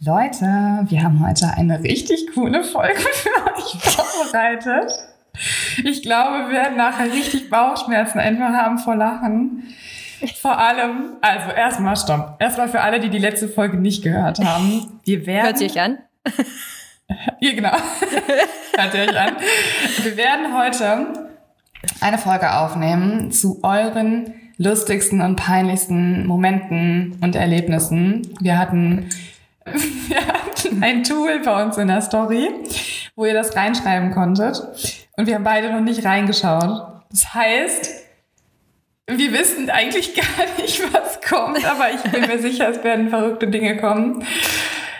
Leute, wir haben heute eine richtig coole Folge für euch vorbereitet. Ich glaube, wir werden nachher richtig Bauchschmerzen einfach haben vor Lachen. Vor allem, also erstmal stopp. Erstmal für alle, die die letzte Folge nicht gehört haben. Wir werden. Hört sie euch an? Ja, genau. Hört ihr euch an. Wir werden heute eine Folge aufnehmen zu euren lustigsten und peinlichsten Momenten und Erlebnissen. Wir hatten, wir hatten ein Tool bei uns in der Story, wo ihr das reinschreiben konntet. Und wir haben beide noch nicht reingeschaut. Das heißt, wir wissen eigentlich gar nicht, was kommt, aber ich bin mir sicher, es werden verrückte Dinge kommen.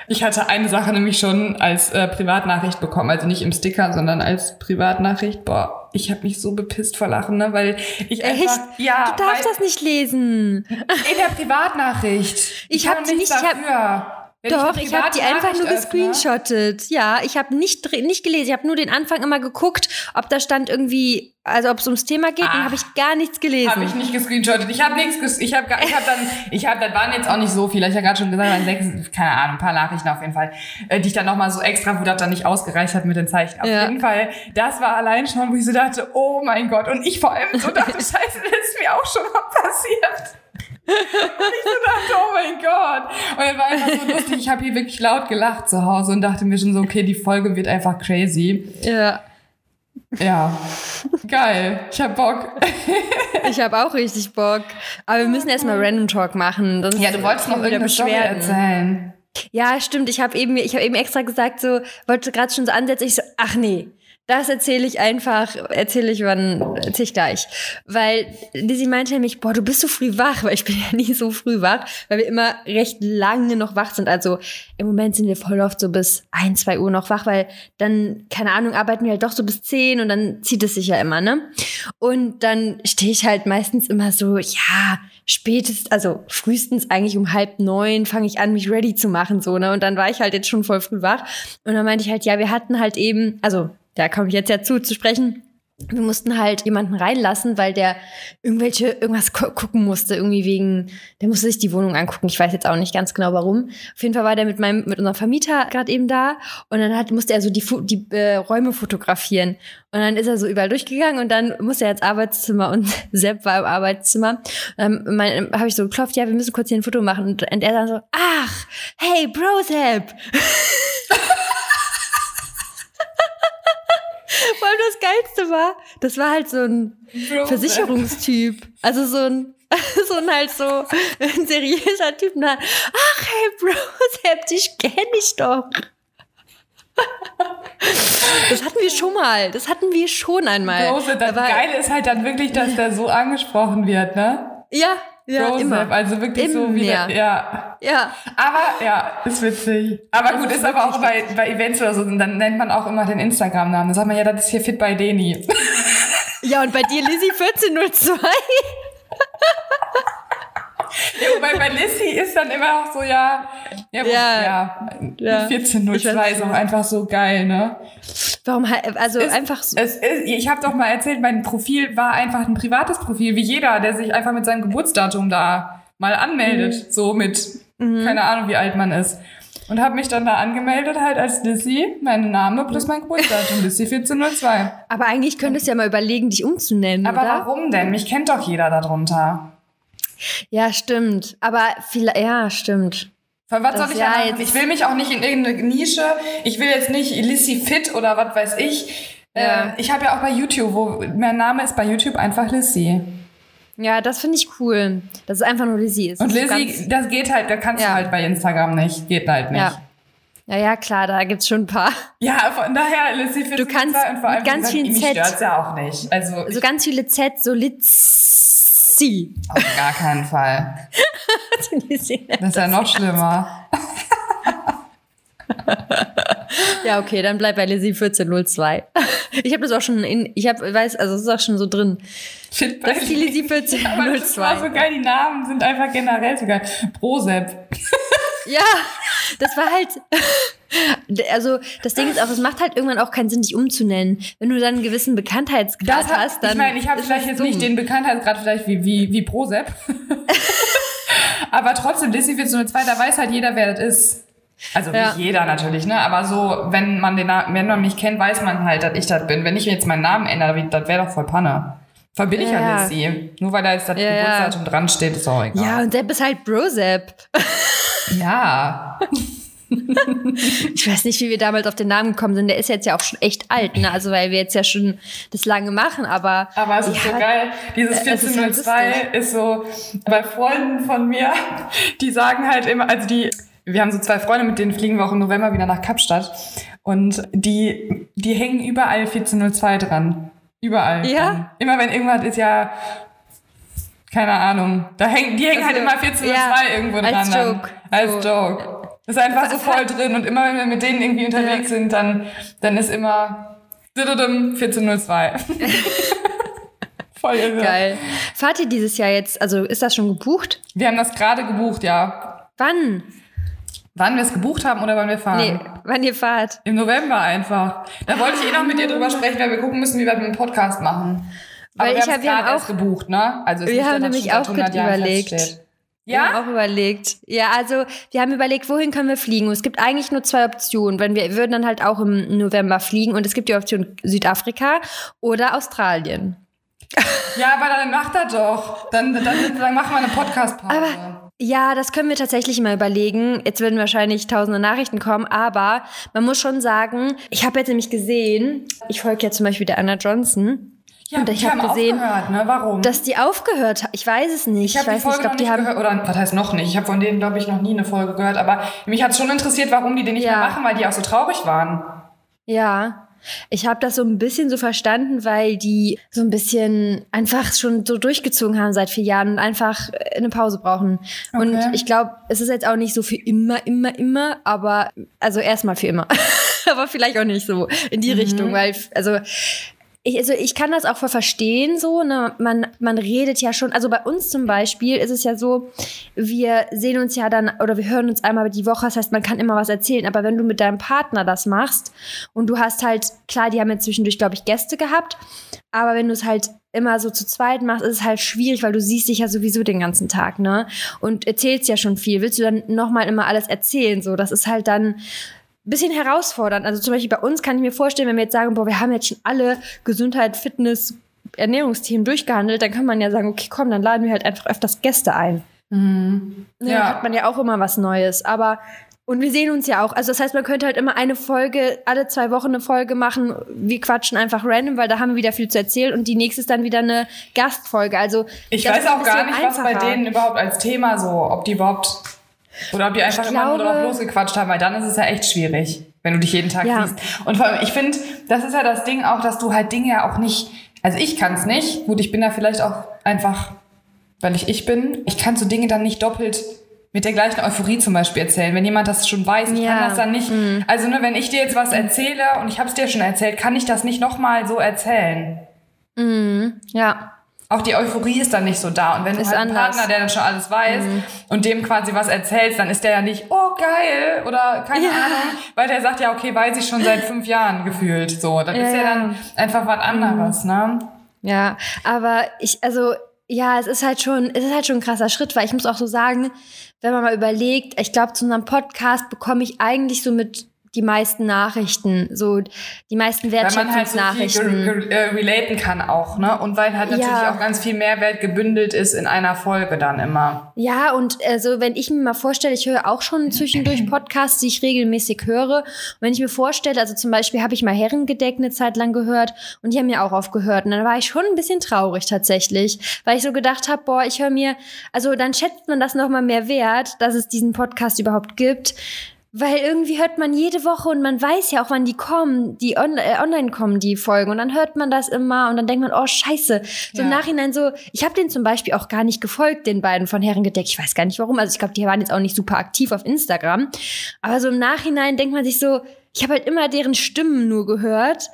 Ich hatte eine Sache nämlich schon als äh, Privatnachricht bekommen, also nicht im Sticker, sondern als Privatnachricht. Boah, ich habe mich so bepisst vor Lachen, ne, weil ich Echt? einfach ja, Du darfst das nicht lesen. in der Privatnachricht. Ich kann hab sie nichts nicht- ich hab-. Wenn Doch, eine ich habe die einfach nur gescreenshottet. Ja, ich habe nicht, nicht gelesen. Ich habe nur den Anfang immer geguckt, ob da stand irgendwie, also ob es ums Thema geht, dann Ach. habe ich gar nichts gelesen. Habe ich nicht gescreenshottet. Ich habe nichts, ges ich habe ich hab dann, ich habe, das waren jetzt auch nicht so viele. Ich habe gerade schon gesagt, waren sechs, keine Ahnung, ein paar Nachrichten auf jeden Fall, äh, die ich dann nochmal so extra, wo das dann nicht ausgereicht hat mit den Zeichen. Auf Ja. jeden Fall, das war allein schon, wo ich so dachte, oh mein Gott. Und ich vor allem so dachte, scheiße, das ist mir auch schon mal passiert. Und ich so dachte, oh mein Gott. Und dann war einfach so lustig. Ich habe hier wirklich laut gelacht zu Hause und dachte mir schon so, okay, die Folge wird einfach crazy. ja, Ja, geil. Ich hab Bock. ich habe auch richtig Bock. Aber wir müssen erstmal Random Talk machen. sonst Ja, du wolltest noch irgendeine Story Beschwerden. erzählen. Ja, stimmt. Ich habe eben, ich habe eben extra gesagt, so wollte gerade schon so ansetzen. Ich so, ach nee, das erzähle ich einfach, erzähle ich wann, erzähle ich gleich. Weil Lizzie meinte nämlich, boah, du bist so früh wach, weil ich bin ja nie so früh wach, weil wir immer recht lange noch wach sind. Also im Moment sind wir voll oft so bis ein, zwei Uhr noch wach, weil dann, keine Ahnung, arbeiten wir halt doch so bis zehn und dann zieht es sich ja immer, ne? Und dann stehe ich halt meistens immer so, ja, spätestens, also frühestens eigentlich um halb neun fange ich an, mich ready zu machen, so, ne? Und dann war ich halt jetzt schon voll früh wach. Und dann meinte ich halt, ja, wir hatten halt eben, also da komme ich jetzt ja zu, zu sprechen. Wir mussten halt jemanden reinlassen, weil der irgendwelche, irgendwas gu gucken musste, irgendwie wegen, der musste sich die Wohnung angucken. Ich weiß jetzt auch nicht ganz genau warum. Auf jeden Fall war der mit meinem, mit unserem Vermieter gerade eben da und dann hat, musste er so die, die äh, Räume fotografieren. Und dann ist er so überall durchgegangen und dann musste er ins Arbeitszimmer und Sepp war im Arbeitszimmer. Und dann habe ich so geklopft, ja, wir müssen kurz hier ein Foto machen. Und, und er dann so, ach, hey, Bro Sepp. Vor allem das Geilste war, das war halt so ein Versicherungstyp. Also so ein, so ein halt so ein seriöser Typ. Und dann, ach hey Bro, Sepp, dich kenn ich doch. Das hatten wir schon mal. Das hatten wir schon einmal. Große, das Da war- Geile ist halt dann wirklich, dass der so angesprochen wird, ne? Ja, ja, Joseph, immer. also wirklich so Immer. wie der, ja. Ja, Aber ja, ist witzig. Aber Das gut, ist ist aber auch bei, bei Events oder so, dann nennt man auch immer den Instagram-Namen. Dann sagt man, ja, das ist hier Fit bei Deni. ja, und bei dir, Lizzie 1402? wobei bei Lissy ist dann immer auch so, ja, ja, Ja. ja, Ja. Ich 1402 weiß ist auch einfach so geil, ne? Warum, halt- also Ist- einfach so. Es ist, ich habe doch mal erzählt, mein Profil war einfach ein privates Profil, wie jeder, der sich einfach mit seinem Geburtsdatum da mal anmeldet, so mit keine Ahnung, wie alt man ist. Und habe mich dann da angemeldet halt als Lissy, mein Name plus mein Geburtsdatum, Lissy 1402. Aber eigentlich könntest du ja mal überlegen, dich umzunennen, Aber oder? warum denn? Mich kennt doch jeder darunter. Ja, stimmt. Aber vielleicht, ja, stimmt. Von was Das soll ich ja ja machen? Ich will mich auch nicht in irgendeine Nische. Ich will jetzt nicht Lissy Fit oder was weiß ich. Ja. Äh, ich habe ja auch bei YouTube, wo mein Name ist bei YouTube einfach Lissy. Ja, das finde ich cool. Dass es einfach nur Lizzie ist. Und Das ist Lizzy, das geht halt, da kannst Ja. du halt bei Instagram nicht. Geht halt nicht. Ja. Ja, ja, klar, da gibt's schon ein paar. Ja, von daher, Lissy Fit Du kannst und vor allem, ganz vielen mich Z. stört's ja auch nicht. Also, So ganz viele Z, so Litzi. auf gar keinen Fall. Das ist ja noch schlimmer. ja, okay, dann bleib bei Lizzie 1402. Ich habe das auch schon in, ich habe, weiß, also es ist auch schon so drin. Fit Das ist die Lizzie Aber das war so 1402. geil, die Namen sind einfach generell so geil. Prosep. Ja, das war halt. Also, das Ding ist auch, es macht halt irgendwann auch keinen Sinn, dich umzunennen. Wenn du dann einen gewissen Bekanntheitsgrad hat, hast, dann. ich meine, ich habe vielleicht jetzt dumm. nicht den Bekanntheitsgrad vielleicht wie, wie, wie Prosep. Aber trotzdem, Lissy 1402, da weiß halt jeder, wer das ist. Also Ja. nicht jeder natürlich, ne? Aber so, wenn man den wenn man mich kennt, weiß man halt, dass ich das bin. Wenn ich jetzt meinen Namen ändere, das wäre doch voll Panne. Bin ich ja, Ja. Lissy. Nur weil da jetzt das Ja, ja. Geburtsdatum dran steht, ist auch egal. Ja, und Sepp ist halt Bro-Sepp. Ja. Ich weiß nicht, wie wir damals auf den Namen gekommen sind. Der ist jetzt ja auch schon echt alt, ne? Also, weil wir jetzt ja schon das lange machen, aber. Aber es ist so geil. Dieses es ist halt 1402 ist so bei Freunden von mir, die sagen halt immer, also die, wir haben so zwei Freunde, mit denen fliegen wir auch im November wieder nach Kapstadt. Und die, die hängen überall 1402 dran. Überall. Ja? dran. Immer wenn irgendwas ist, ja, keine Ahnung. Da hängen, die hängen halt Also, immer 1402 ja, irgendwo als dran. dann. Joke. Als So. Joke. Das ist einfach so voll drin. Und immer wenn wir mit denen irgendwie unterwegs sind, dann, dann ist immer 1402. voll irre. Geil. Fahrt ihr dieses Jahr jetzt, also ist das schon gebucht? Wir haben das gerade gebucht, ja. Wann? Wann wir es gebucht haben oder wann wir fahren? Nee, wann ihr fahrt? Im November einfach. Da wollte ich eh noch mit dir drüber sprechen, weil wir gucken müssen, wie wir dem Podcast machen. Aber Weil wir ich haben hab- wir haben gerade auch- gebucht, ne? Also Wir haben nämlich auch seit 100 gut Jahren überlegt. feststeht. Wir haben Ja? auch überlegt. Ja, also wir haben überlegt, wohin können wir fliegen? Und es gibt eigentlich nur zwei Optionen. Wenn wir würden dann halt auch im November fliegen und es gibt die Option Südafrika oder Australien. Ja, aber dann macht er doch. Dann, dann, dann machen wir eine Podcast-Pause. Ja, das können wir tatsächlich mal überlegen. Jetzt würden wahrscheinlich tausende Nachrichten kommen, aber man muss schon sagen, ich habe jetzt nämlich gesehen, ich folge ja zum Beispiel der Anna Johnson, Ja, und ich die hab haben gesehen, ne? Warum? dass die aufgehört hat. Ich weiß es nicht. ich habe die weiß nicht, ich glaube, die haben gehört. Oder was heißt noch nicht? Ich habe von denen, glaube ich, noch nie eine Folge gehört. Aber mich hat schon interessiert, warum die den nicht Ja. mehr machen, weil die auch so traurig waren. Ja, ich habe das so ein bisschen so verstanden, weil die so ein bisschen einfach schon so durchgezogen haben seit vier Jahren und einfach äh, eine Pause brauchen. Und Okay. ich glaube, es ist jetzt auch nicht so für immer, immer, immer, aber also erstmal für immer. aber vielleicht auch nicht so in die Richtung, weil also ich, also ich kann das auch verstehen, so, ne, man, man redet ja schon, also bei uns zum Beispiel ist es ja so, wir sehen uns ja dann, oder wir hören uns einmal die Woche, das heißt, man kann immer was erzählen, aber wenn du mit deinem Partner das machst und du hast halt, klar, die haben jetzt zwischendurch, glaube ich, Gäste gehabt, aber wenn du es halt immer so zu zweit machst, ist es halt schwierig, weil du siehst dich ja sowieso den ganzen Tag, ne, und erzählst ja schon viel, willst du dann nochmal immer alles erzählen, so, das ist halt dann, bisschen herausfordernd. Also zum Beispiel bei uns kann ich mir vorstellen, wenn wir jetzt sagen, boah, wir haben jetzt schon alle Gesundheit, Fitness, Ernährungsthemen durchgehandelt, dann kann man ja sagen, okay, komm, dann laden wir halt einfach öfters Gäste ein. Mhm. Ja. Ja. Dann hat man ja auch immer was Neues. Aber und wir sehen uns ja auch. Also das heißt, man könnte halt immer eine Folge, alle zwei Wochen eine Folge machen. Wir quatschen einfach random, weil da haben wir wieder viel zu erzählen. Und die nächste ist dann wieder eine Gastfolge. Also Ich weiß auch gar nicht, was bei einfacher. denen überhaupt als Thema so, ob die überhaupt oder ob die einfach immer nur drauf losgequatscht haben, weil dann ist es ja echt schwierig, wenn du dich jeden Tag Ja. siehst. Und vor allem, ich finde, das ist ja das Ding auch, dass du halt Dinge ja auch nicht, also ich kann es nicht, gut, ich bin da vielleicht auch einfach, weil ich ich bin, ich kann so Dinge dann nicht doppelt mit der gleichen Euphorie zum Beispiel erzählen. Wenn jemand das schon weiß, ich Ja. Mhm. kann das dann nicht, also ne, wenn ich dir jetzt was erzähle und ich habe es dir schon erzählt, kann ich das nicht nochmal so erzählen. Ja. Auch die Euphorie ist dann nicht so da. Und wenn du Ist halt einen. Mhm. Partner, der dann schon alles weiß und dem quasi was erzählst, dann ist der ja nicht, oh geil, oder keine Ja. Ahnung, weil der sagt ja, okay, weiß ich schon seit fünf Jahren gefühlt. So, dann ist Ja, ja ja. dann einfach was anderes, ne? Ja, aber ich, also, ja, es ist halt schon, es ist halt schon ein krasser Schritt, weil ich muss auch so sagen, wenn man mal überlegt, ich glaube, zu unserem Podcast bekomme ich eigentlich so mit die meisten Nachrichten, so die meisten Weil man halt so Wertschätzungsnachrichten. äh, relaten kann auch, ne? Und weil halt natürlich Ja. auch ganz viel Mehrwert gebündelt ist in einer Folge dann immer. Ja, und also wenn ich mir mal vorstelle, ich höre auch schon zwischendurch Podcasts, die ich regelmäßig höre. Und wenn ich mir vorstelle, also zum Beispiel habe ich mal Herrengedeck eine Zeit lang gehört und die haben mir auch aufgehört. Und dann war ich schon ein bisschen traurig tatsächlich, weil ich so gedacht habe, boah, ich höre mir, also dann schätzt man das nochmal mehr wert, dass es diesen Podcast überhaupt gibt. Weil irgendwie hört man jede Woche und man weiß ja auch, wann die kommen, die on äh, online kommen, die Folgen. Und dann hört man das immer und dann denkt man, oh scheiße. So im Ja. Nachhinein so, ich habe den zum Beispiel auch gar nicht gefolgt, den beiden von Herrengedeck. Ich weiß gar nicht warum. Also ich glaube, die waren jetzt auch nicht super aktiv auf Instagram. Aber so im Nachhinein denkt man sich so, ich habe halt immer deren Stimmen nur gehört.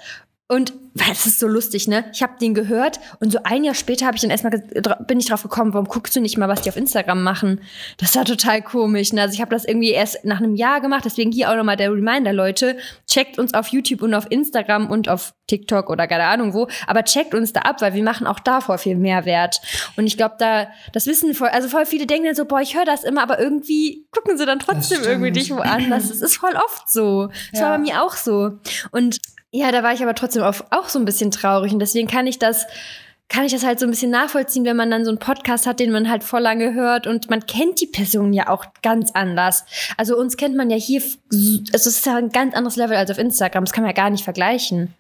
Und es ist so lustig, ne? Ich habe den gehört und so ein Jahr später habe ich dann erstmal bin ich drauf gekommen, warum guckst du nicht mal, was die auf Instagram machen? Das war total komisch. Ne? Also ich habe das irgendwie erst nach einem Jahr gemacht, deswegen hier auch nochmal der Reminder, Leute, checkt uns auf YouTube und auf Instagram und auf TikTok oder keine Ahnung wo, aber checkt uns da ab, weil wir machen auch da voll viel Mehrwert. Und ich glaube, da das wissen voll, also voll viele denken dann so, boah, ich höre das immer, aber irgendwie gucken sie dann trotzdem irgendwie dich woanders. Das ist voll oft so. Das ja. war bei mir auch so. Und ja, da war ich aber trotzdem auch, auch so ein bisschen traurig und deswegen kann ich das kann ich das halt so ein bisschen nachvollziehen, wenn man dann so einen Podcast hat, den man halt voll lange hört und man kennt die Person ja auch ganz anders. Also uns kennt man ja hier, also es ist ja ein ganz anderes Level als auf Instagram, das kann man ja gar nicht vergleichen.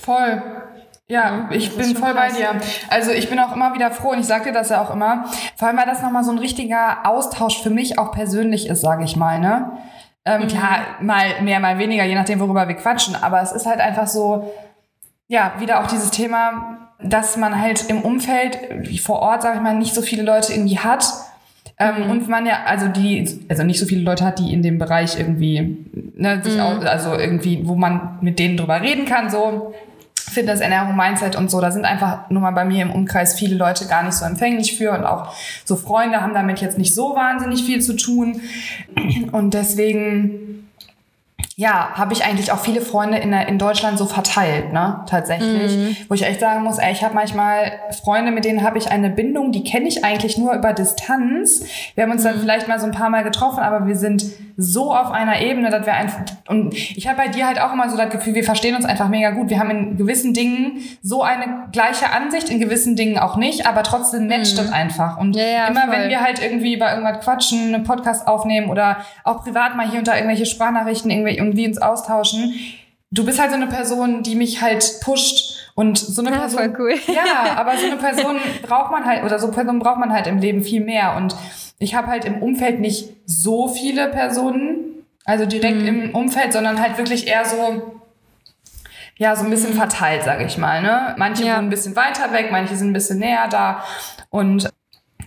Voll. Ja, ich bin voll krass. bei dir. Also ich bin auch immer wieder froh und ich sage dir das ja auch immer, vor allem weil das nochmal so ein richtiger Austausch für mich auch persönlich ist, sage ich mal, ne? Ähm, mhm. Klar, mal mehr, mal weniger, je nachdem, worüber wir quatschen. Aber es ist halt einfach so, ja, wieder auch dieses Thema, dass man halt im Umfeld, wie vor Ort, sage ich mal, nicht so viele Leute irgendwie hat. Ähm, mhm. Und man ja, also die, also nicht so viele Leute hat, die in dem Bereich irgendwie, ne, sich mhm. auch, also irgendwie, wo man mit denen drüber reden kann, so. Fitness, Ernährung, Mindset und so. Da sind einfach nur mal bei mir im Umkreis viele Leute gar nicht so empfänglich für und auch so Freunde haben damit jetzt nicht so wahnsinnig viel zu tun. Und deswegen ja, habe ich eigentlich auch viele Freunde in, in Deutschland so verteilt, ne, tatsächlich. Mhm. Wo ich echt sagen muss, ey, ich habe manchmal Freunde, mit denen habe ich eine Bindung, die kenne ich eigentlich nur über Distanz. Wir haben uns dann mhm. vielleicht mal so ein paar Mal getroffen, aber wir sind so auf einer Ebene, dass wir einfach, und ich habe bei dir halt auch immer so das Gefühl, wir verstehen uns einfach mega gut. Wir haben in gewissen Dingen so eine gleiche Ansicht, in gewissen Dingen auch nicht, aber trotzdem matcht mhm. das einfach. Und ja, ja, immer voll. wenn wir halt irgendwie über irgendwas quatschen, einen Podcast aufnehmen oder auch privat mal hier unter irgendwelche Sprachnachrichten irgendwie irgendwie uns austauschen. Du bist halt so eine Person, die mich halt pusht und so eine ja, Person. Voll cool. Ja, aber so eine Person braucht man halt oder so eine Person braucht man halt im Leben viel mehr und ich habe halt im Umfeld nicht so viele Personen, also direkt mhm. im Umfeld, sondern halt wirklich eher so ja, so ein bisschen verteilt, sage ich mal, ne? Manche ja. wohnen ein bisschen weiter weg, manche sind ein bisschen näher da und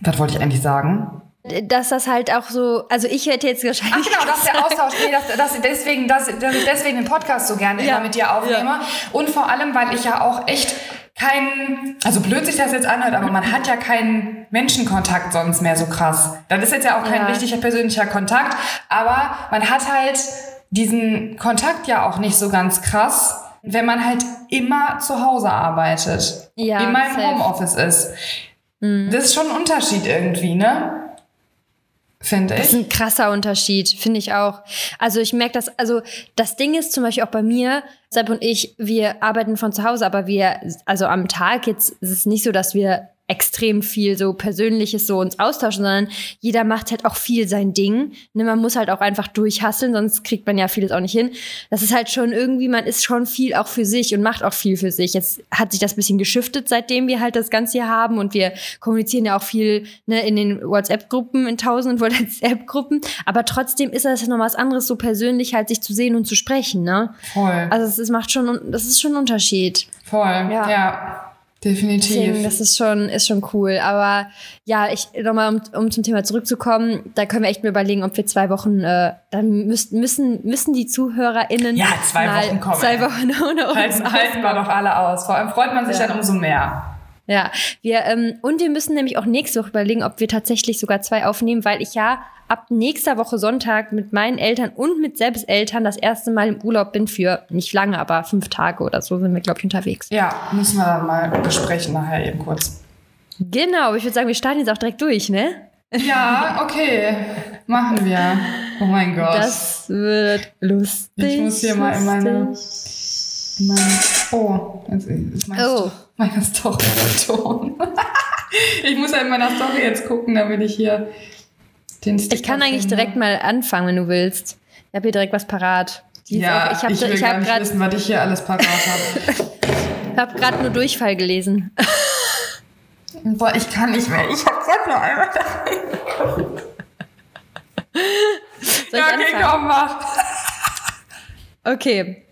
was wollte ich eigentlich sagen? Dass das halt auch so, also ich hätte jetzt wahrscheinlich. Ach genau, das ist der Austausch. Nee, das, das, deswegen, das, dass ich deswegen den Podcast so gerne ja. immer mit dir aufnehme. Ja. Und vor allem, weil ich ja auch echt keinen, also blöd sich das jetzt anhört, aber man hat ja keinen Menschenkontakt sonst mehr so krass. Das ist jetzt ja auch kein ja. richtiger persönlicher Kontakt, aber man hat halt diesen Kontakt ja auch nicht so ganz krass, wenn man halt immer zu Hause arbeitet. Ja, immer im safe. Homeoffice ist. Mhm. Das ist schon ein Unterschied irgendwie, ne? Finde ich. Das ist ein krasser Unterschied, finde ich auch. Also ich merke das, also das Ding ist zum Beispiel auch bei mir, Sepp und ich, wir arbeiten von zu Hause, aber wir, also am Tag jetzt ist es nicht so, dass wir extrem viel so Persönliches so uns austauschen, sondern jeder macht halt auch viel sein Ding. Ne, man muss halt auch einfach durchhasseln, sonst kriegt man ja vieles auch nicht hin. Das ist halt schon irgendwie, man ist schon viel auch für sich und macht auch viel für sich. Jetzt hat sich das bisschen geschiftet, seitdem wir halt das Ganze hier haben und wir kommunizieren ja auch viel ne, in den WhatsApp-Gruppen, in tausenden WhatsApp-Gruppen. Aber trotzdem ist das ja noch was anderes, so persönlich halt sich zu sehen und zu sprechen. Ne? Voll. Also es macht schon, das ist schon ein Unterschied. Voll, ja. ja. Definitiv. Deswegen, das ist schon, ist schon cool. Aber ja, ich nochmal, um, um zum Thema zurückzukommen, da können wir echt mal überlegen, ob wir zwei Wochen, äh, dann müssen, müssen, müssen die ZuhörerInnen. Ja, zwei Wochen kommen. Zwei Wochen ohne uns. Halten, halten wir doch alle aus. Vor allem freut man sich ja. dann umso mehr. Ja, wir, ähm, und wir müssen nämlich auch nächste Woche überlegen, ob wir tatsächlich sogar zwei aufnehmen, weil ich ja ab nächster Woche Sonntag mit meinen Eltern und mit Selbsteltern das erste Mal im Urlaub bin für nicht lange, aber fünf Tage oder so sind wir, glaube ich, unterwegs. Ja, müssen wir mal besprechen nachher eben kurz. Genau, ich würde sagen, wir starten jetzt auch direkt durch, ne? Ja, okay. Machen wir. Oh mein Gott. Das wird lustig. Ich muss hier mal in meine. In meine oh, jetzt ist mein oh. meine Story Ton. ich muss halt in meiner Story jetzt gucken, damit ich hier den Sticker Ich kann eigentlich direkt mal anfangen, wenn du willst. Ich habe hier direkt was parat. Die ja, auch, ich, hab, ich will ich gar nicht wissen, was ich hier alles parat habe. ich habe gerade nur Durchfall gelesen. Boah, ich kann nicht mehr. Ich habe gerade nur einmal da Ja, okay, komm, mach. Okay.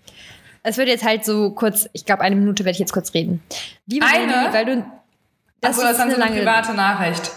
Es wird jetzt halt so kurz, ich glaube, eine Minute werde ich jetzt kurz reden. Liebe eine? Lili, weil du. Das, Achso, das ist so eine private Nachricht.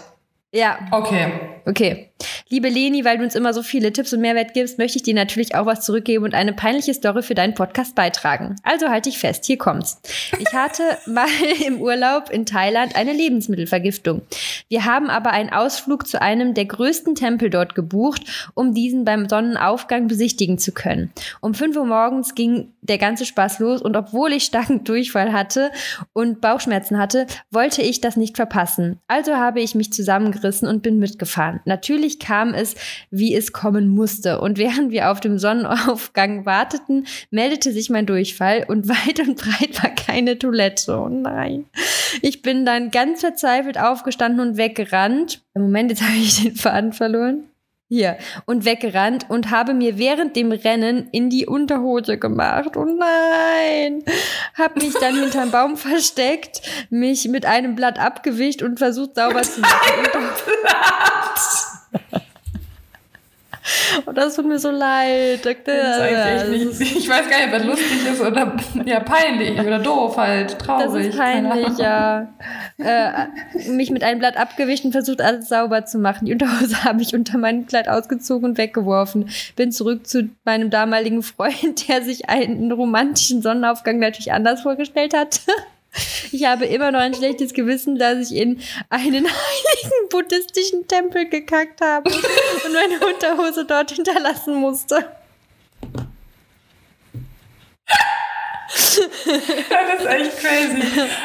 Ja. Okay. okay. Liebe Leni, weil du uns immer so viele Tipps und Mehrwert gibst, möchte ich dir natürlich auch was zurückgeben und eine peinliche Story für deinen Podcast beitragen. Also halte ich fest, hier kommt's. Ich hatte mal im Urlaub in Thailand eine Lebensmittelvergiftung. Wir haben aber einen Ausflug zu einem der größten Tempel dort gebucht, um diesen beim Sonnenaufgang besichtigen zu können. Um 5 Uhr morgens ging der ganze Spaß los und obwohl ich starken Durchfall hatte und Bauchschmerzen hatte, wollte ich das nicht verpassen. Also habe ich mich zusammengerissen und bin mitgefahren. Natürlich kam es, wie es kommen musste. Und während wir auf dem Sonnenaufgang warteten, meldete sich mein Durchfall und weit und breit war keine Toilette. Oh nein. Ich bin dann ganz verzweifelt aufgestanden und weggerannt. Im Moment, jetzt habe ich den Faden verloren. Hier. Und weggerannt und habe mir während dem Rennen in die Unterhose gemacht. Oh nein! Hab mich dann hinterm Baum versteckt, mich mit einem Blatt abgewischt und versucht sauber zu machen. Und das tut mir so leid. Das das nicht, ich weiß gar nicht, was lustig ist oder ja, peinlich oder doof halt, traurig. Das ist peinlich, ja. äh, mich mit einem Blatt abgewischt und versucht, alles sauber zu machen. Die Unterhose habe ich unter meinem Kleid ausgezogen und weggeworfen. Bin zurück zu meinem damaligen Freund, der sich einen romantischen Sonnenaufgang natürlich anders vorgestellt hat. Ich habe immer noch ein schlechtes Gewissen, dass ich in einen heiligen buddhistischen Tempel gekackt habe und meine Unterhose dort hinterlassen musste. das ist echt crazy.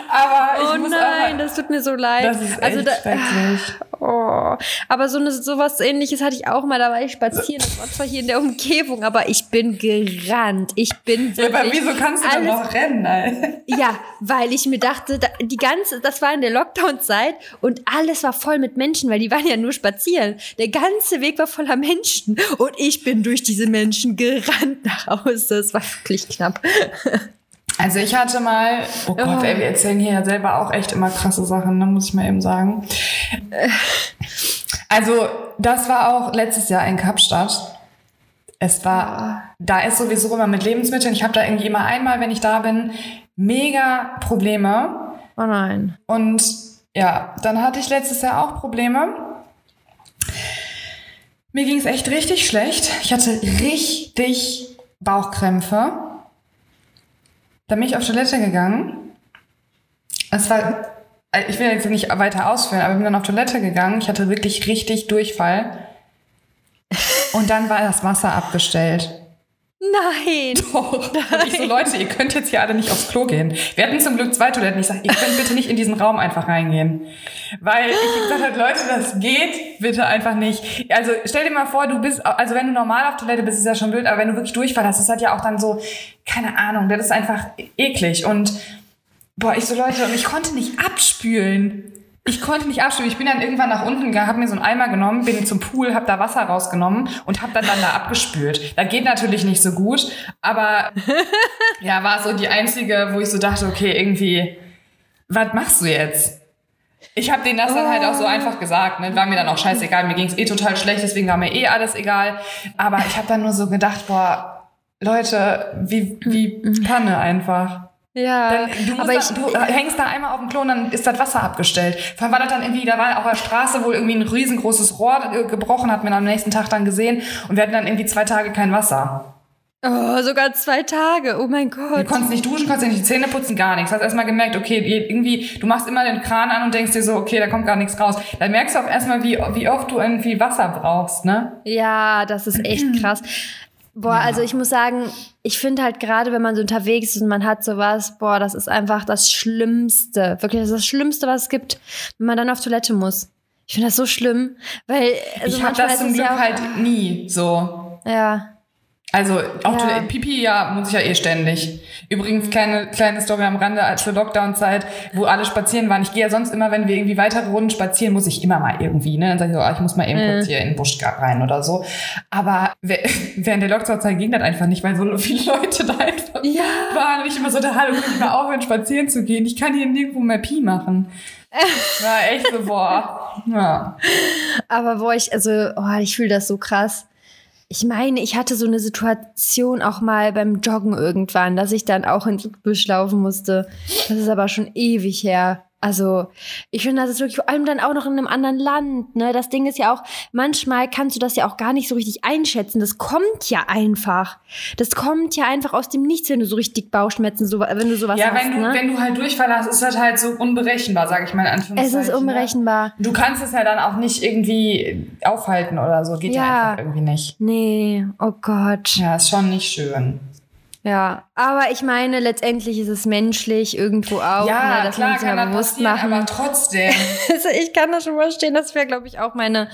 Aber ich oh nein, auch, das tut mir so leid. Das ist also echt da, schrecklich. Oh, aber so eine, sowas ähnliches hatte ich auch mal, da war ich spazieren, das war zwar hier in der Umgebung, aber ich bin gerannt. Ich bin Ja, aber wirklich wieso kannst du dann alles- noch rennen? Alter? Ja, weil ich mir dachte, da, die ganze, das war in der Lockdown-Zeit und alles war voll mit Menschen, weil die waren ja nur spazieren. Der ganze Weg war voller Menschen und ich bin durch diese Menschen gerannt nach Hause. Das war wirklich knapp. Also ich hatte mal, oh Gott, Oh. ey, wir erzählen hier ja selber auch echt immer krasse Sachen, ne, muss ich mal eben sagen. Also das war auch letztes Jahr in Kapstadt. Es war, da ist sowieso immer mit Lebensmitteln, ich habe da irgendwie immer einmal, wenn ich da bin, mega Probleme. Oh nein. Und ja, dann hatte ich letztes Jahr auch Probleme. Mir ging es echt richtig schlecht. Ich hatte richtig Bauchkrämpfe. Dann bin ich auf Toilette gegangen. Es war, äh, ich will jetzt nicht weiter ausführen, aber ich bin dann auf Toilette gegangen. Ich hatte wirklich richtig Durchfall. Und dann war das Wasser abgestellt. Nein. Doch. Und ich so, Leute, ihr könnt jetzt hier alle nicht aufs Klo gehen. Wir hatten zum Glück zwei Toiletten. Ich sag, ihr könnt bitte nicht in diesen Raum einfach reingehen. Weil ich gesagt habe, Leute, das geht bitte einfach nicht. Also stell dir mal vor, du bist, also wenn du normal auf Toilette bist, ist ja schon blöd, aber wenn du wirklich Durchfall hast, ist halt ja auch dann so, keine Ahnung, das ist einfach eklig. Und boah, ich so, Leute, und ich konnte nicht abspülen. Ich konnte nicht abspülen. Ich bin dann irgendwann nach unten gegangen, habe mir so einen Eimer genommen, bin zum Pool, habe da Wasser rausgenommen und habe dann dann da abgespült. Das geht natürlich nicht so gut, aber ja, war so die einzige, wo ich so dachte, okay, irgendwie, was machst du jetzt? Ich habe denen das dann halt auch so einfach gesagt. Ne? War mir dann auch scheißegal. Mir ging's eh total schlecht, deswegen war mir eh alles egal. Aber ich habe dann nur so gedacht, boah, Leute, wie, wie Panne einfach. Ja, Dann, du, aber ich, da, du hängst da einmal auf dem Klo und dann ist das Wasser abgestellt. Vor allem war das dann irgendwie, da war auf der Straße wohl irgendwie ein riesengroßes Rohr äh, gebrochen, hat man am nächsten Tag dann gesehen und wir hatten dann irgendwie zwei Tage kein Wasser. oh, sogar zwei Tage. Oh mein Du Gott. konntest nicht duschen, konntest nicht die Zähne putzen, gar nichts. Hast erstmal gemerkt, okay, irgendwie, du machst immer den Kran an und denkst dir so, okay, da kommt gar nichts raus. Dann merkst du auch erstmal, wie, wie oft du irgendwie Wasser brauchst, ne? Ja, das ist echt krass. Boah, also ich muss sagen, ich finde halt gerade, wenn man so unterwegs ist und man hat sowas, boah, das ist einfach das Schlimmste. Wirklich, das ist das Schlimmste, was es gibt, wenn man dann auf Toilette muss. Ich finde das so schlimm, weil also ich habe das zum Glück ja auch, halt nie so. Ja. Also auch Ja. Pipi, ja, muss ich ja eh ständig. Übrigens, kleine, kleine Story am Rande als zur Lockdown-Zeit, wo alle spazieren waren. Ich gehe ja sonst immer, wenn wir irgendwie weitere Runden spazieren, muss ich immer mal irgendwie, ne? Dann sage ich so, ah, ich muss mal eben kurz hier in den Busch rein oder so. Aber während der Lockdown-Zeit ging das einfach nicht, weil so viele Leute da einfach Ja. waren. Und ich immer so, da, hallo, ihr mal aufhören, spazieren zu gehen? Ich kann hier nirgendwo mehr Pi machen. War echt so, boah. Ja. Aber boah, ich, also, oh, ich fühle das so krass. Ich meine, ich hatte so eine Situation auch mal beim Joggen irgendwann, dass ich dann auch ins Busch laufen musste. Das ist aber schon ewig her. Also, ich finde, das ist wirklich vor allem dann auch noch in einem anderen Land, ne? Das Ding ist ja auch, manchmal kannst du das ja auch gar nicht so richtig einschätzen. Das kommt ja einfach. Das kommt ja einfach aus dem Nichts, wenn du so richtig Bauchschmerzen, so, wenn du sowas Ja, hast, wenn du, ne? wenn du halt Durchfall hast, ist das halt so unberechenbar, sage ich mal in es Anführungszeichen. ist ne? unberechenbar. Du kannst es ja dann auch nicht irgendwie aufhalten oder so. Geht ja, Ja. einfach irgendwie nicht. Nee, oh Gott. Ja, ist schon nicht schön. Ja, aber ich meine, letztendlich ist es menschlich irgendwo auch, ja, ne, dass klar, kann mal das bewusst machen. aber trotzdem. Also ich kann das schon verstehen, das wäre, glaube ich, auch meine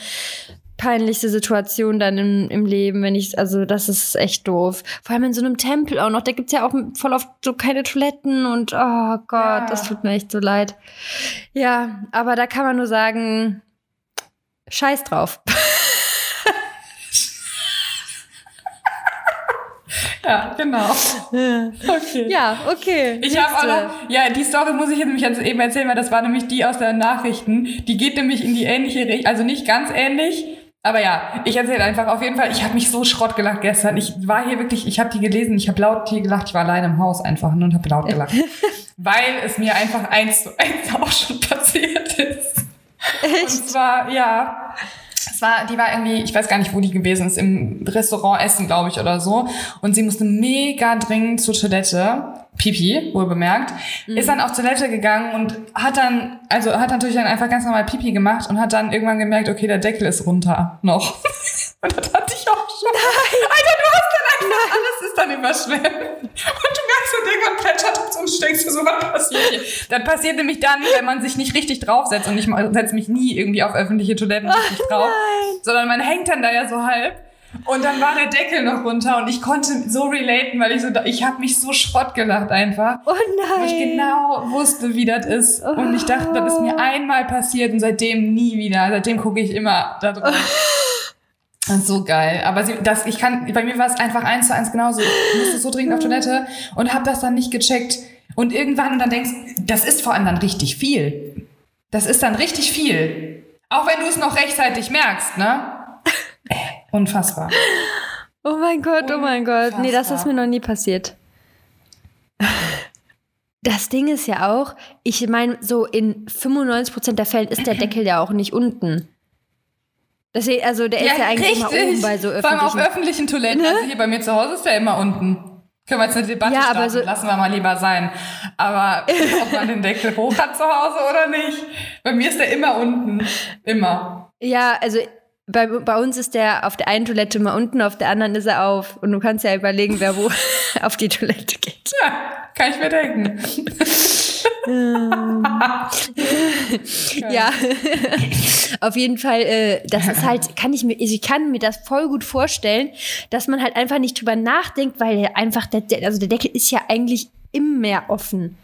peinlichste Situation dann im, im Leben, wenn ich, also das ist echt doof. Vor allem in so einem Tempel auch noch, da gibt's ja auch voll oft so keine Toiletten und oh Gott, Ja. das tut mir echt so leid. Ja, aber da kann man nur sagen, scheiß drauf. ja, genau. Okay. Ja, okay. Ich habe auch noch, ja, die Story muss ich jetzt nämlich jetzt eben erzählen, weil das war nämlich die aus den Nachrichten. Die geht nämlich in die ähnliche Richtung, also nicht ganz ähnlich, aber ja, ich erzähle einfach auf jeden Fall. Ich habe mich so Schrott gelacht gestern. Ich war hier wirklich, ich habe die gelesen, ich habe laut hier gelacht. Ich war allein im Haus einfach nur und habe laut gelacht, weil es mir einfach eins zu eins auch schon passiert ist. Und Echt? zwar, ja, es war, die war irgendwie, ich weiß gar nicht, wo die gewesen ist, im Restaurant essen, glaube ich, oder so. Und sie musste mega dringend zur Toilette, Pipi, wohl bemerkt, ist dann auf Toilette gegangen und hat dann, also hat natürlich dann einfach ganz normal Pipi gemacht und hat dann irgendwann gemerkt, okay, der Deckel ist runter noch. Und das hatte ich auch schon. Nein. Alter, du hast alles ist dann überschwemmt. Und du merkst so Ding und plätschert und steckst dir so, was passiert hier? Das passiert nämlich dann, wenn man sich nicht richtig draufsetzt. Und ich setze mich nie irgendwie auf öffentliche Toiletten richtig drauf. Sondern man hängt dann da ja so halb. Und dann war der Deckel noch runter und ich konnte so relaten, weil ich so, ich habe mich so Schrott gelacht einfach. Oh Wo ich nein. genau wusste, wie das ist. Und ich dachte, das ist mir einmal passiert und seitdem nie wieder. Seitdem gucke ich immer da drauf. Ist so geil. Aber sie, das, ich kann, bei mir war es einfach eins zu eins genauso. Ich musste so dringend auf Toilette und habe das dann nicht gecheckt. Und irgendwann und dann denkst, das ist vor allem dann richtig viel. Das ist dann richtig viel. Auch wenn du es noch rechtzeitig merkst, ne? Äh, Unfassbar. Oh mein Gott, oh mein Gott. Nee, das ist Unfassbar. mir noch nie passiert. Das Ding ist ja auch, ich meine, so in 95% der Fällen ist der Deckel ja auch nicht unten. Deswegen, also der ist ja eigentlich immer oben bei so Vor allem auf öffentlichen. öffentlichen Toiletten. Also hier bei mir zu Hause ist der immer unten. Können wir jetzt eine Debatte Ja, starten? aber so- Lassen wir mal lieber sein. Aber ob man den Deckel hoch hat zu Hause oder nicht. Bei mir ist der immer unten. Immer. Ja, also bei, bei uns ist der auf der einen Toilette mal unten, auf der anderen ist er auf. Und du kannst ja überlegen, wer wo auf die Toilette geht. Ja, kann ich mir denken. Ja, auf jeden Fall, äh, das ist halt, kann ich mir, ich kann mir das voll gut vorstellen, dass man halt einfach nicht drüber nachdenkt, weil einfach der, also der Deckel ist ja eigentlich immer offen.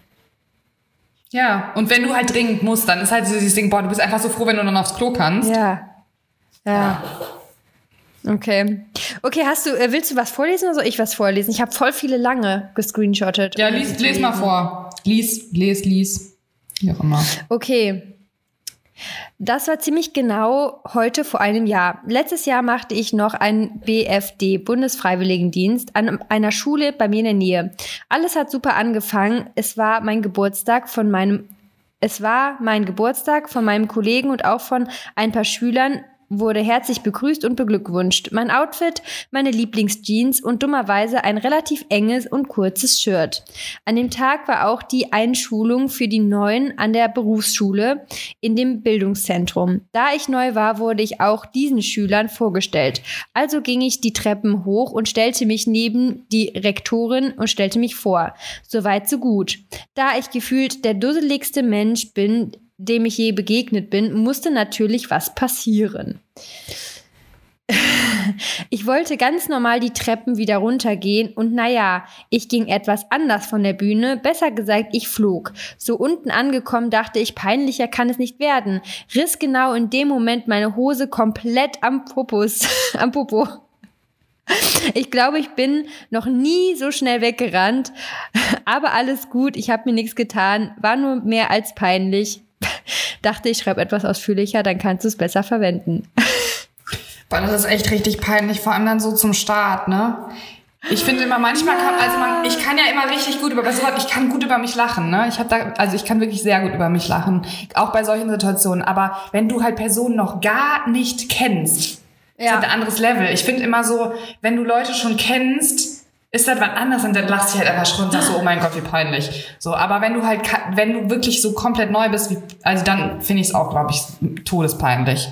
Ja, und wenn du halt dringend musst, dann ist halt so dieses Ding, boah, du bist einfach so froh, wenn du dann aufs Klo kannst. Ja. Ja. Okay. Okay, hast du, äh, willst du was vorlesen oder soll ich was vorlesen? Ich habe voll viele lange gescreenshottet. Ja, lies, les mal vor. Lies, les, lies. Wie auch immer. Okay. Das war ziemlich genau heute vor einem Jahr. Letztes Jahr machte ich noch einen BFD, Bundesfreiwilligendienst, an einer Schule bei mir in der Nähe. Alles hat super angefangen. Es war mein Geburtstag von meinem, es war mein Geburtstag von meinem Kollegen und auch von ein paar Schülern wurde herzlich begrüßt und beglückwünscht. Mein Outfit, meine Lieblingsjeans und dummerweise ein relativ enges und kurzes Shirt. An dem Tag war auch die Einschulung für die Neuen an der Berufsschule in dem Bildungszentrum. Da ich neu war, wurde ich auch diesen Schülern vorgestellt. Also ging ich die Treppen hoch und stellte mich neben die Rektorin und stellte mich vor. Soweit so gut. Da ich gefühlt der dusseligste Mensch bin, dem ich je begegnet bin, musste natürlich was passieren. Ich wollte ganz normal die Treppen wieder runtergehen und naja, ich ging etwas anders von der Bühne, besser gesagt, ich flog. So unten angekommen dachte ich, peinlicher kann es nicht werden. Riss genau in dem Moment meine Hose komplett am Popos, am Popo. Ich glaube, ich bin noch nie so schnell weggerannt, aber alles gut, ich habe mir nichts getan, war nur mehr als peinlich. Dachte, ich schreibe etwas ausführlicher, dann kannst du es besser verwenden. Boah, das ist echt richtig peinlich, vor allem dann so zum Start, ne? Ich finde immer manchmal kann, also man, ich kann ja immer richtig gut über sowas, ich kann gut über mich lachen, ne? Ich habe da also ich kann wirklich sehr gut über mich lachen, auch bei solchen Situationen, aber wenn du halt Personen noch gar nicht kennst, ja. ist halt ein anderes Level. Ich finde immer so, wenn du Leute schon kennst, ist das was anderes und dann lachst du halt einfach schon und sagst so, oh mein Gott, wie peinlich. So, aber wenn du halt wenn du wirklich so komplett neu bist, wie, also dann finde ich es auch, glaube ich, todespeinlich.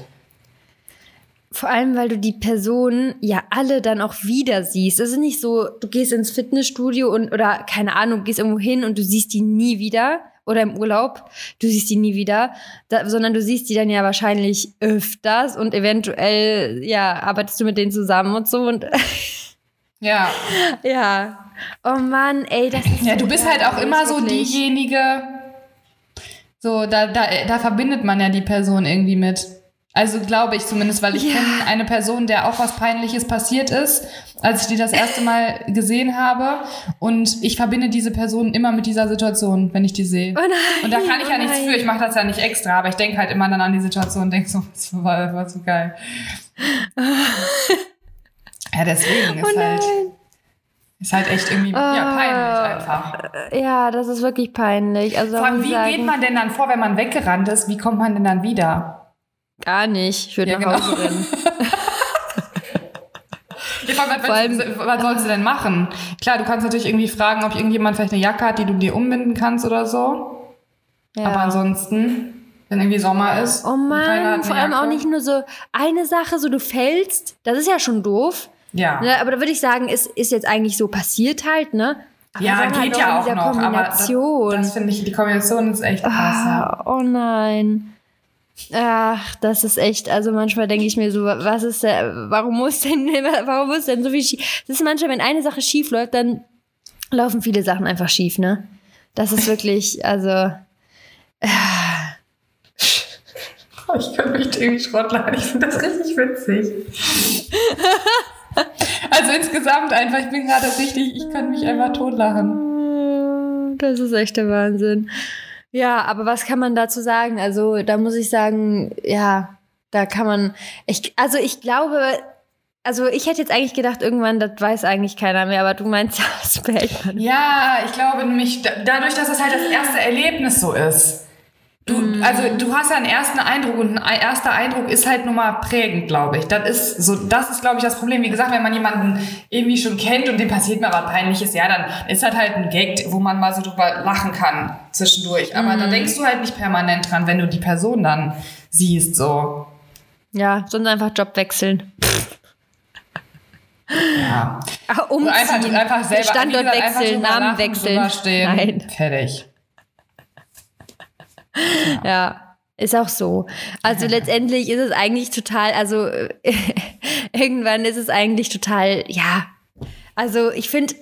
Vor allem, weil du die Personen ja alle dann auch wieder siehst. Es ist nicht so, du gehst ins Fitnessstudio und oder keine Ahnung, gehst irgendwo hin und du siehst die nie wieder oder im Urlaub, du siehst die nie wieder, da, sondern du siehst die dann ja wahrscheinlich öfters und eventuell ja arbeitest du mit denen zusammen und so und ja ja oh Mann ey das ist ja du bist halt auch immer so diejenige so da da da verbindet man ja die Person irgendwie mit also glaube ich zumindest, weil ich ja. kenne eine Person, der auch was Peinliches passiert ist, als ich die das erste Mal gesehen habe. Und ich verbinde diese Person immer mit dieser Situation, wenn ich die sehe. Oh nein, und da kann ich oh ja nichts nein. für, ich mache das ja nicht extra, aber ich denke halt immer dann an die Situation und denke so, das war, war so geil. ja, deswegen ist oh halt. Ist halt echt irgendwie ja, Ah. peinlich einfach. Ja, das ist wirklich peinlich. Also Vor allem, wie sagen, geht man denn dann vor, wenn man weggerannt ist? Wie kommt man denn dann wieder? Gar nicht. Ich würde Ja, nach genau. Hause rennen. Ja, vor allem, Vor allem- was, sollst du denn machen? Klar, du kannst natürlich irgendwie fragen, ob irgendjemand vielleicht eine Jacke hat, die du dir umbinden kannst oder so. Ja. Aber ansonsten, wenn irgendwie Sommer ist. Oh Mann, vor allem Jacke. auch nicht nur so eine Sache, so du fällst, das ist ja schon doof. Ja. Ne, aber da würde ich sagen, ist, ist jetzt eigentlich so passiert halt, ne? Aber Ja, geht halt ja auch noch. Aber das, Kombination. das finde ich, die Kombination ist echt krass. ja. ah, oh nein. Ach, das ist echt, also manchmal denke ich mir so, was ist der, warum muss denn, warum muss denn so viel schief? Das ist manchmal, wenn eine Sache schief läuft, dann laufen viele Sachen einfach schief, ne? Das ist wirklich, also, Oh, Ich kann mich irgendwie schrottlachen. Ich finde das richtig witzig. also insgesamt einfach, ich bin gerade richtig, ich kann mich einfach totlachen. Das ist echt der Wahnsinn. Ja, aber was kann man dazu sagen? Also, da muss ich sagen, ja, da kann man, ich, also ich glaube, also ich hätte jetzt eigentlich gedacht, irgendwann, das weiß eigentlich keiner mehr, aber du meinst ja, das behält man. Ja, ich glaube nämlich, da- dadurch, dass es halt das erste Erlebnis so ist. Du, also du hast ja einen ersten Eindruck und ein erster Eindruck ist halt nun mal prägend, glaube ich. Das ist so, das ist, glaube ich, das Problem. Wie gesagt, wenn man jemanden irgendwie schon kennt und dem passiert mal was Peinliches, ja, dann ist das halt ein Gag, wo man mal so drüber lachen kann zwischendurch. Aber da denkst du halt nicht permanent dran, wenn du die Person dann siehst, so. Ja, sonst einfach Job wechseln. Ja. Ach, Und umziehen. einfach, einfach selber Standort wechseln, Namen wechseln. Nein. Fertig. Ja, ist auch so. Also letztendlich ist es eigentlich total, also irgendwann ist es eigentlich total, ja. Also ich finde,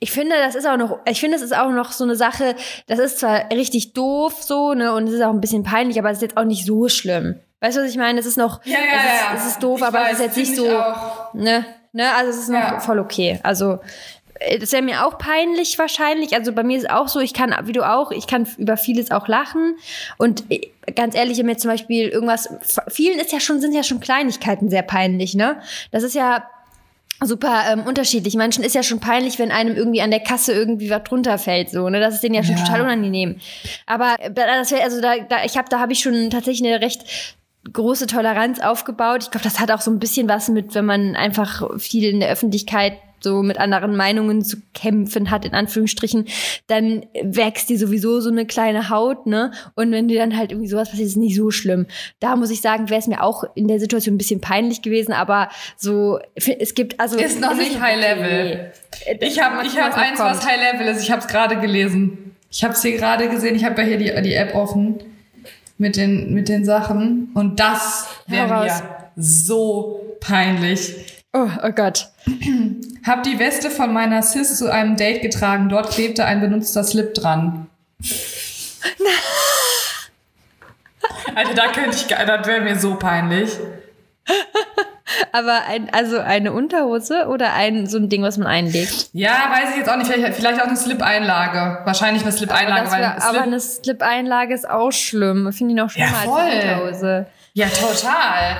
ich finde, das ist auch noch, ich finde, das ist auch noch so eine Sache, das ist zwar richtig doof so, ne, und es ist auch ein bisschen peinlich, aber es ist jetzt auch nicht so schlimm. Weißt du, was ich meine? Es ist noch, Ja, ja, es, ist, ja. es ist doof, Ich aber weiß, es ist jetzt nicht so, ne, ne, also es ist noch Ja. voll okay. Also das wäre mir auch peinlich wahrscheinlich. Also bei mir ist auch so, ich kann, wie du auch, ich kann über vieles auch lachen. Und äh, ganz ehrlich, wenn mir zum Beispiel irgendwas, vielen ist ja schon, sind ja schon Kleinigkeiten sehr peinlich, ne? Das ist ja super ähm, unterschiedlich. Manchen ist ja schon peinlich, wenn einem irgendwie an der Kasse irgendwie was drunter fällt, so, ne? Das ist denen ja schon Ja. total unangenehm. Aber äh, das wäre, also da, da, ich habe, da habe ich schon tatsächlich eine recht große Toleranz aufgebaut. Ich glaube, das hat auch so ein bisschen was mit, wenn man einfach viel in der Öffentlichkeit so mit anderen Meinungen zu kämpfen hat, in Anführungsstrichen, dann wächst dir sowieso so eine kleine Haut, ne? Und wenn dir dann halt irgendwie sowas passiert, ist es nicht so schlimm. Da muss ich sagen, wäre es mir auch in der Situation ein bisschen peinlich gewesen, aber so, es gibt, also. Ist noch nicht High Level. Ich habe ich hab eins, noch was kommt. High Level ist. Ich habe es gerade gelesen. Ich habe es hier gerade gesehen. Ich habe ja hier die, die App offen mit den, mit den Sachen. Und das wäre mir so peinlich. Oh, oh Gott. Hab die Weste von meiner Sis zu einem Date getragen. Dort klebte ein benutzter Slip dran. Alter, da könnte ich, das wäre mir so peinlich. Aber ein, also eine Unterhose oder ein, so ein Ding, was man einlegt? Ja, weiß ich jetzt auch nicht. Vielleicht, vielleicht auch eine Slip-Einlage. Wahrscheinlich eine Slip-Einlage, aber Slip eine Slip-Einlage ist auch schlimm. Finde ich noch schlimmer Ja, als eine Unterhose. Ja, total.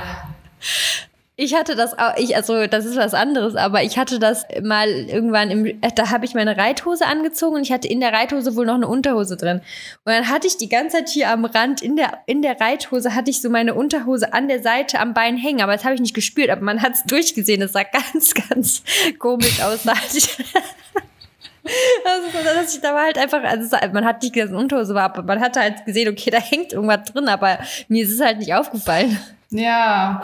Ich hatte das auch, ich, also das ist was anderes, aber ich hatte das mal irgendwann im, da habe ich meine Reithose angezogen und ich hatte in der Reithose wohl noch eine Unterhose drin. Und dann hatte ich die ganze Zeit hier am Rand, in der, in der Reithose hatte ich so meine Unterhose an der Seite am Bein hängen, aber das habe ich nicht gespürt, aber man hat es durchgesehen, es sah ganz, ganz komisch aus. Also, das, da war halt einfach, also man hat nicht gesehen, dass es Unterhose war, aber man hatte halt gesehen, okay, da hängt irgendwas drin, aber mir ist es halt nicht aufgefallen. Ja,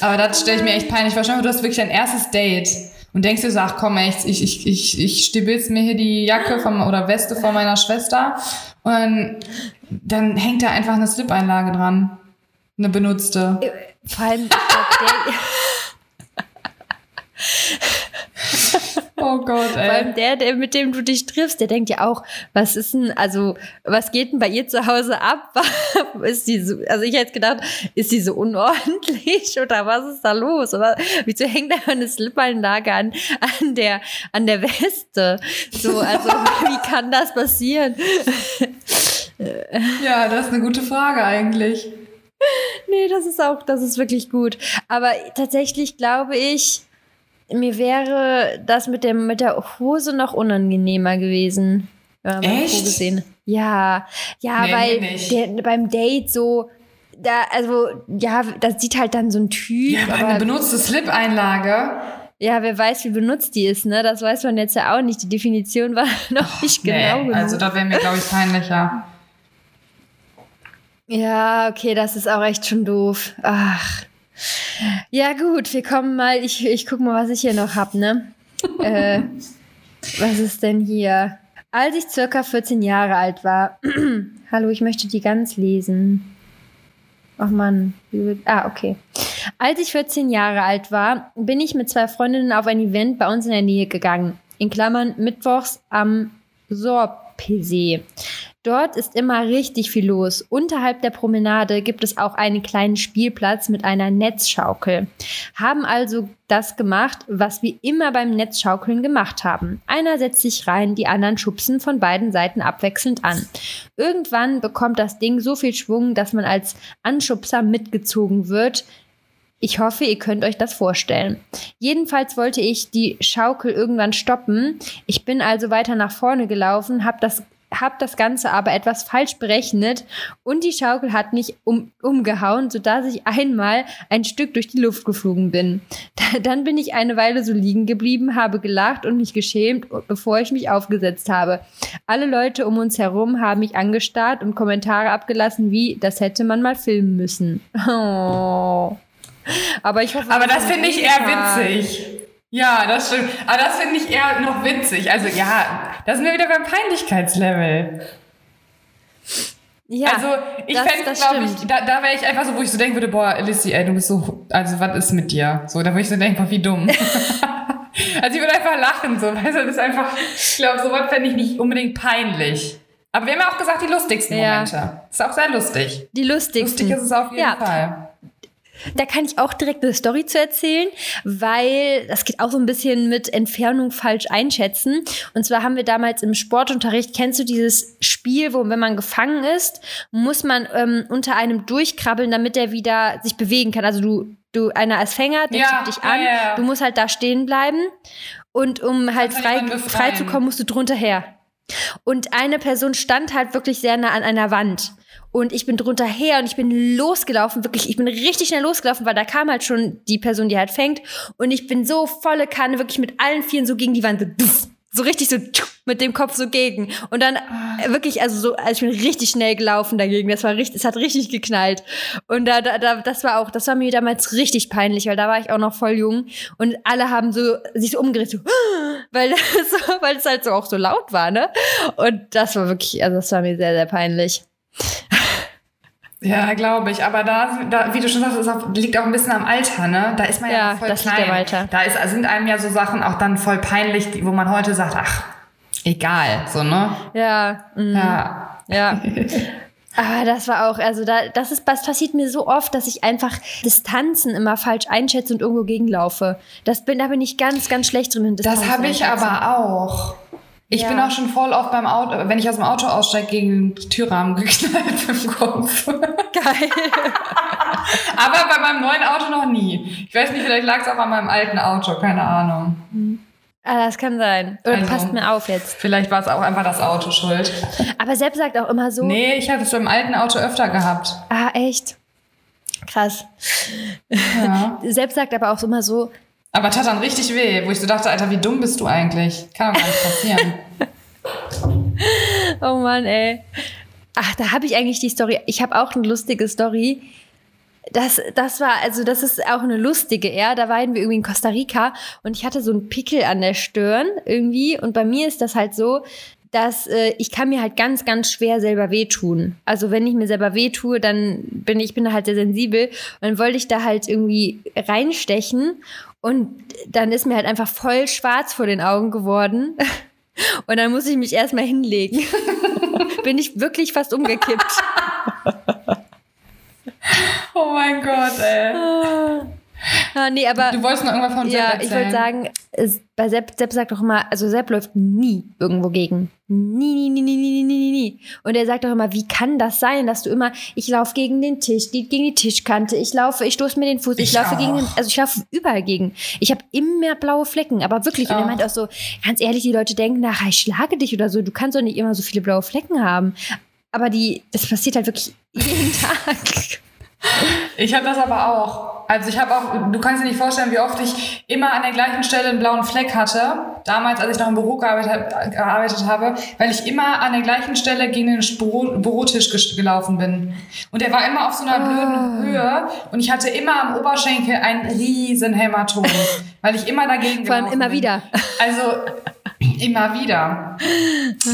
aber das stelle ich mir echt peinlich vor. Du hast wirklich dein erstes Date und denkst dir so, ach komm, echt, ich, ich, ich, ich stibitz mir hier die Jacke von, oder Weste von meiner Schwester und dann, hängt da einfach eine Slip-Einlage dran. Eine benutzte. Vor allem, Oh Gott, ey. Vor allem der, der, mit dem du dich triffst, der denkt ja auch, was ist denn, also, was geht denn bei ihr zu Hause ab? ist die so, also ich hätte gedacht, ist sie so unordentlich oder was ist da los? Oder wieso hängt da eine Slip-Einlage an, an der, an der Weste? So, also, wie kann das passieren? ja, das ist eine gute Frage eigentlich. Nee, das ist auch, das ist wirklich gut. Aber tatsächlich glaube ich, mir wäre das mit, dem, mit der Hose noch unangenehmer gewesen. Echt? Gesehen. Ja, ja, Nee, weil der, beim Date so, da, also, ja, das sieht halt dann so ein Typ. Ja, aber eine benutzte Slip-Einlage. ja, wer weiß, wie benutzt die ist, ne? Das weiß man jetzt ja auch nicht. Die Definition war noch nicht genau nee, genug. also da wäre mir, glaube ich, peinlicher. Ja, okay, das ist auch echt schon doof. Ach. Ja, gut, wir kommen mal. Ich, ich guck mal, was ich hier noch hab, ne? äh, was ist denn hier? Als ich circa 14 Jahre alt war. Hallo, ich möchte die ganz lesen. Ach wird- Ah, okay. Als ich 14 Jahre alt war, bin ich mit zwei Freundinnen auf ein Event bei uns in der Nähe gegangen. In Klammern mittwochs am Sorpesee. Dort ist immer richtig viel los. Unterhalb der Promenade gibt es auch einen kleinen Spielplatz mit einer Netzschaukel. Haben also das gemacht, was wir immer beim Netzschaukeln gemacht haben. Einer setzt sich rein, die anderen schubsen von beiden Seiten abwechselnd an. Irgendwann bekommt das Ding so viel Schwung, dass man als Anschubser mitgezogen wird. Ich hoffe, ihr könnt euch das vorstellen. Jedenfalls wollte ich die Schaukel irgendwann stoppen. Ich bin also weiter nach vorne gelaufen, habe das hab das Ganze aber etwas falsch berechnet und die Schaukel hat mich um, umgehauen, sodass ich einmal ein Stück durch die Luft geflogen bin. Da, dann bin ich eine Weile so liegen geblieben, habe gelacht und mich geschämt, bevor ich mich aufgesetzt habe. Alle Leute um uns herum haben mich angestarrt und Kommentare abgelassen wie, das hätte man mal filmen müssen. Oh. Aber ich hoffe, Aber das finde ich eh eher witzig. Ja, das stimmt. Aber das finde ich eher noch witzig. Also ja, da sind wir wieder beim Peinlichkeitslevel. Ja, also ich das- fände, das glaube ich, da, da wäre ich einfach so, wo ich so denken würde, boah, Lissy, ey, du bist so, also was ist mit dir? So, da würde ich so denken, boah, wie dumm. also ich würde einfach lachen, so, weißt du, das ist einfach, ich glaube, sowas fände ich nicht unbedingt peinlich. Aber wir haben ja auch gesagt, die lustigsten Ja. Momente. Ist auch sehr lustig. Die lustigsten. Lustig ist es auf jeden ja, Fall. Da kann ich auch direkt eine Story zu erzählen, weil das geht auch so ein bisschen mit Entfernung falsch einschätzen. Und zwar haben wir damals im Sportunterricht, kennst du dieses Spiel, wo wenn man gefangen ist, muss man ähm, unter einem durchkrabbeln, damit er wieder sich bewegen kann. Also du, du einer als Fänger, der Ja, zieht dich an, ja, ja. du musst halt da stehen bleiben. Und um halt frei, frei zu kommen, musst du drunter her. Und eine Person stand halt wirklich sehr nah an einer Wand. Und ich bin drunter her und ich bin losgelaufen, wirklich, ich bin richtig schnell losgelaufen, weil da kam halt schon die Person, die halt fängt. Und ich bin so volle Kanne, wirklich mit allen Vieren so gegen die Wand, so, so richtig so mit dem Kopf so gegen. Und dann äh, wirklich, also so, also ich bin richtig schnell gelaufen dagegen. Das war richtig, es hat richtig geknallt. Und da, da, da, das war auch, das war mir damals richtig peinlich, weil da war ich auch noch voll jung. Und alle haben so, sich so umgedreht, so, weil, das weil es halt so auch so laut war, ne? Und das war wirklich, also das war mir sehr, sehr peinlich. Ja, glaube ich. Aber da, da, wie du schon sagst, auch, liegt auch ein bisschen am Alter, ne? Da ist man ja, Ja, voll das liegt klein. am Alter. Da ist, sind einem ja so Sachen auch dann voll peinlich, wo man heute sagt, ach, egal, so, ne? Ja, mm, Ja. ja. Aber das war auch, also da, das ist, das passiert mir so oft, dass ich einfach Distanzen immer falsch einschätze und irgendwo gegenlaufe. Das bin, da bin ich ganz, ganz schlecht drin. in Das habe ich aber auch. Ich Ja. bin auch schon voll oft beim Auto, wenn ich aus dem Auto aussteige, gegen den Türrahmen geknallt im Kopf. Geil. Aber bei meinem neuen Auto noch nie. Ich weiß nicht, vielleicht lag es auch an meinem alten Auto, keine Ahnung. ah, das kann sein. Oder Also- passt mir auf jetzt. Vielleicht war es auch einfach das Auto schuld. Aber Sepp sagt auch immer so. Nee, ich hatte es beim alten Auto öfter gehabt. Ah, echt? Krass. Ja. Sepp sagt aber auch immer so, Aber tat dann richtig weh, wo ich so dachte, Alter, wie dumm bist du eigentlich? Kann doch gar nicht passieren. oh Mann, ey. Ach, da habe ich eigentlich die Story. Ich habe auch eine lustige Story. Das, das war, also das ist auch eine lustige, ja. Da waren wir irgendwie in Costa Rica und ich hatte so einen Pickel an der Stirn irgendwie. Und bei mir ist das halt so, dass äh, ich kann mir halt ganz, ganz schwer selber wehtun. Also wenn ich mir selber wehtue, dann bin ich bin da halt sehr sensibel. Und dann wollte ich da halt irgendwie reinstechen und dann ist mir halt einfach voll schwarz vor den Augen geworden. Und dann muss ich mich erstmal hinlegen. bin ich wirklich fast umgekippt. Oh mein Gott, ey. Ah, nee, aber Du wolltest noch irgendwas von Sepp ja, erzählen. ich wollte sagen, es, bei Sepp, Sepp sagt doch immer, also Sepp läuft nie irgendwo gegen. Nie, nie, nie, nie, nie, nie, nie, nie. Und er sagt doch immer, wie kann das sein, dass du immer, ich laufe gegen den Tisch, die, gegen die Tischkante, ich laufe, ich stoße mir den Fuß, ich, Ich laufe gegen den, auch. also ich laufe überall gegen. Ich habe immer blaue Flecken, aber wirklich. Und er auch. meint auch so, ganz ehrlich, die Leute denken, ach, ich schlage dich oder so, du kannst doch nicht immer so viele blaue Flecken haben. Aber die, das passiert halt wirklich jeden Tag. Ich habe das aber auch. Also ich habe auch, du kannst dir nicht vorstellen, wie oft ich immer an der gleichen Stelle einen blauen Fleck hatte. Damals, als ich noch im Büro gearbeitet, gearbeitet habe, weil ich immer an der gleichen Stelle gegen den Büro, Bürotisch gelaufen bin. Und der war immer auf so einer blöden Höhe und ich hatte immer am Oberschenkel ein riesen Hämatom, weil ich immer dagegen Vor allem immer bin. wieder. Also immer wieder.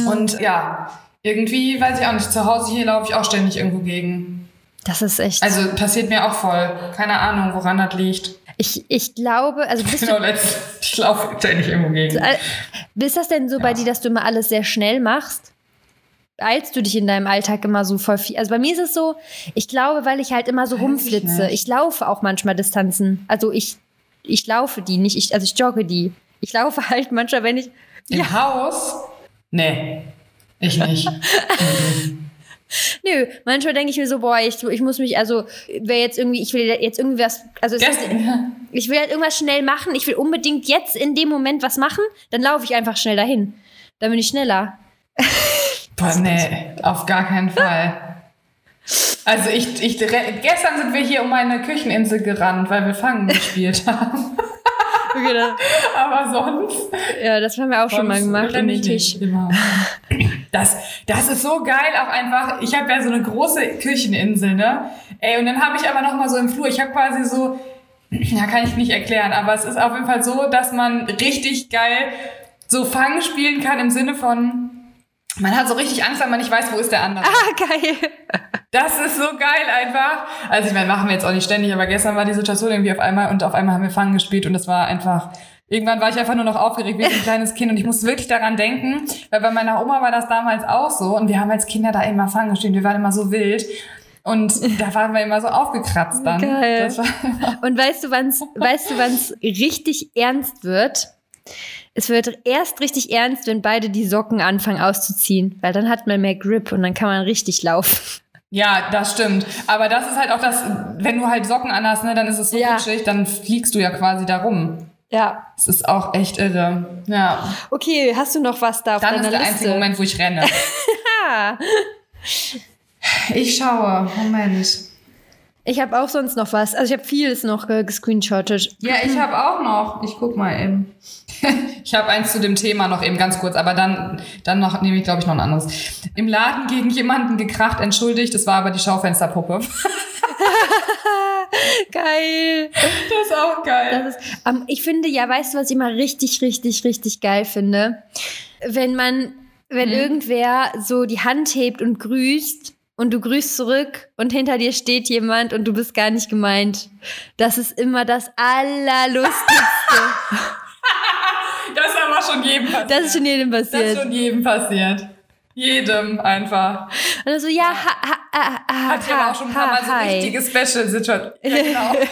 Und ja, irgendwie, weiß ich auch nicht, zu Hause hier laufe ich auch ständig irgendwo gegen. Das ist echt. Also passiert mir auch voll. Keine Ahnung, woran das liegt. ich, ich glaube, also bist du Genau, letzt, ich laufe ständig irgendwo gegen. Äh, Ist das denn so bei dir, dass du immer alles sehr schnell machst? Beeilst du dich in deinem Alltag immer so voll viel? Also bei mir ist es so, ich glaube, weil ich halt immer so Weiß ich rumflitze. nicht. Ich, laufe auch manchmal Distanzen. Also ich, ich laufe die nicht, ich, also ich jogge die. Ich laufe halt manchmal, wenn ich. Im Haus? Nee, ich nicht. Nö, manchmal denke ich mir so, boah, ich, ich muss mich, also, wer jetzt irgendwie, ich will jetzt irgendwie was, also es ist, ich will halt irgendwas schnell machen, ich will unbedingt jetzt in dem Moment was machen, dann laufe ich einfach schnell dahin. Dann bin ich schneller. boah, nee, auf gar keinen Fall. Also ich, ich, gestern sind wir hier um eine Kücheninsel gerannt, weil wir Fangen gespielt haben. Das, Aber sonst. ja, das haben wir auch schon mal gemacht den Tisch. Das, das ist so geil auch einfach. Ich habe ja so eine große Kücheninsel, ne? Ey, und dann habe ich aber noch mal so im Flur, ich habe quasi so, ja, kann ich nicht erklären, aber es ist auf jeden Fall so, dass man richtig geil so Fang spielen kann im Sinne von, man hat so richtig Angst, weil man nicht weiß, wo ist der andere. Ah, geil. Das ist so geil einfach. Also ich meine, machen wir jetzt auch nicht ständig, aber gestern war die Situation irgendwie auf einmal und auf einmal haben wir Fangen gespielt und das war einfach. Irgendwann war ich einfach nur noch aufgeregt wie ein kleines Kind und ich musste wirklich daran denken, weil bei meiner Oma war das damals auch so und wir haben als Kinder da immer Fangen gespielt. Wir waren immer so wild und da waren wir immer so aufgekratzt dann. Geil. Und weißt du, wann's, weißt du, wann's richtig ernst wird? Es wird erst richtig ernst, wenn beide die Socken anfangen auszuziehen, weil dann hat man mehr Grip und dann kann man richtig laufen. Ja, das stimmt. Aber das ist halt auch das, wenn du halt Socken anhast, ne, dann ist es so Ja. rutschig, dann fliegst du ja quasi da rum. Ja. Das ist auch echt irre. Ja. Okay, hast du noch was da auf Dann deiner ist der Liste? einzige Moment, wo ich renne. Ich schaue. Moment. Ich habe auch sonst noch was. Also ich habe vieles noch äh, gescreenshottet. Ja, ich habe auch noch. Ich guck mal eben. ich habe eins zu dem Thema noch eben ganz kurz, aber dann, dann noch nehme ich, glaube ich, noch ein anderes. Im Laden gegen jemanden gekracht, entschuldigt, es war aber die Schaufensterpuppe. Geil. Das ist auch geil. Ist, ähm, ich finde ja, weißt du, was ich immer richtig, richtig, richtig geil finde? Wenn man, wenn irgendwer so die Hand hebt und grüßt und du grüßt zurück und hinter dir steht jemand und du bist gar nicht gemeint. Das ist immer das Allerlustigste. Das ist aber schon jedem passiert. Das ist schon jedem Das ist passiert. schon jedem passiert. Jedem einfach. Und dann so, ja, ha, ha, ha, ha, Hat ja auch schon ein paar Mal so hi. richtige Special-Situationen. Ja, genau.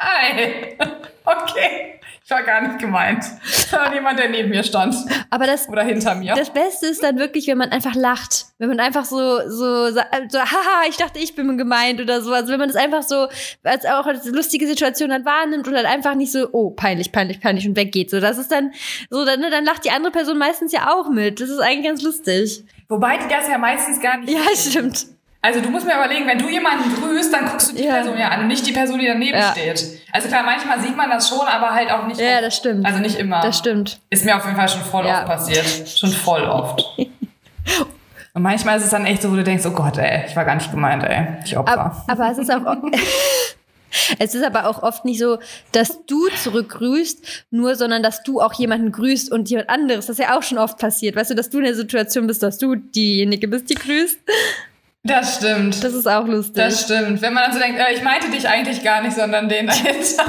Hi. Okay. Ich war gar nicht gemeint. Sondern jemand, der neben mir stand. Aber das, Oder hinter mir. das Beste ist dann wirklich, wenn man einfach lacht. Wenn man einfach so, so, so, haha, ich dachte, ich bin gemeint oder so. Also wenn man das einfach so, als auch als lustige Situation dann wahrnimmt und dann einfach nicht so, oh, peinlich, peinlich, peinlich und weggeht. So, das ist dann, so, dann, ne, dann lacht die andere Person meistens ja auch mit. Das ist eigentlich ganz lustig. Wobei die das ja meistens gar nicht. Ja, stimmt. Also du musst mir überlegen, wenn du jemanden grüßt, dann guckst du die Ja. Person ja an und nicht die Person, die daneben Ja. steht. Also klar, manchmal sieht man das schon, aber halt auch nicht. Ja, oft. das stimmt. Also nicht immer. Das stimmt. Ist mir auf jeden Fall schon voll Ja. oft passiert. Schon voll oft. Und manchmal ist es dann echt so, wo du denkst, oh Gott, ey, ich war gar nicht gemeint, ey. Ich Opfer. Aber, aber es ist auch. Es ist aber auch oft nicht so, dass du zurückgrüßt, nur, sondern dass du auch jemanden grüßt und jemand anderes. Das ist ja auch schon oft passiert. Weißt du, dass du in der Situation bist, dass du diejenige bist, die grüßt. Das stimmt. Das ist auch lustig. Das stimmt. Wenn man dann so denkt, äh, ich meinte dich eigentlich gar nicht, sondern den dahinter.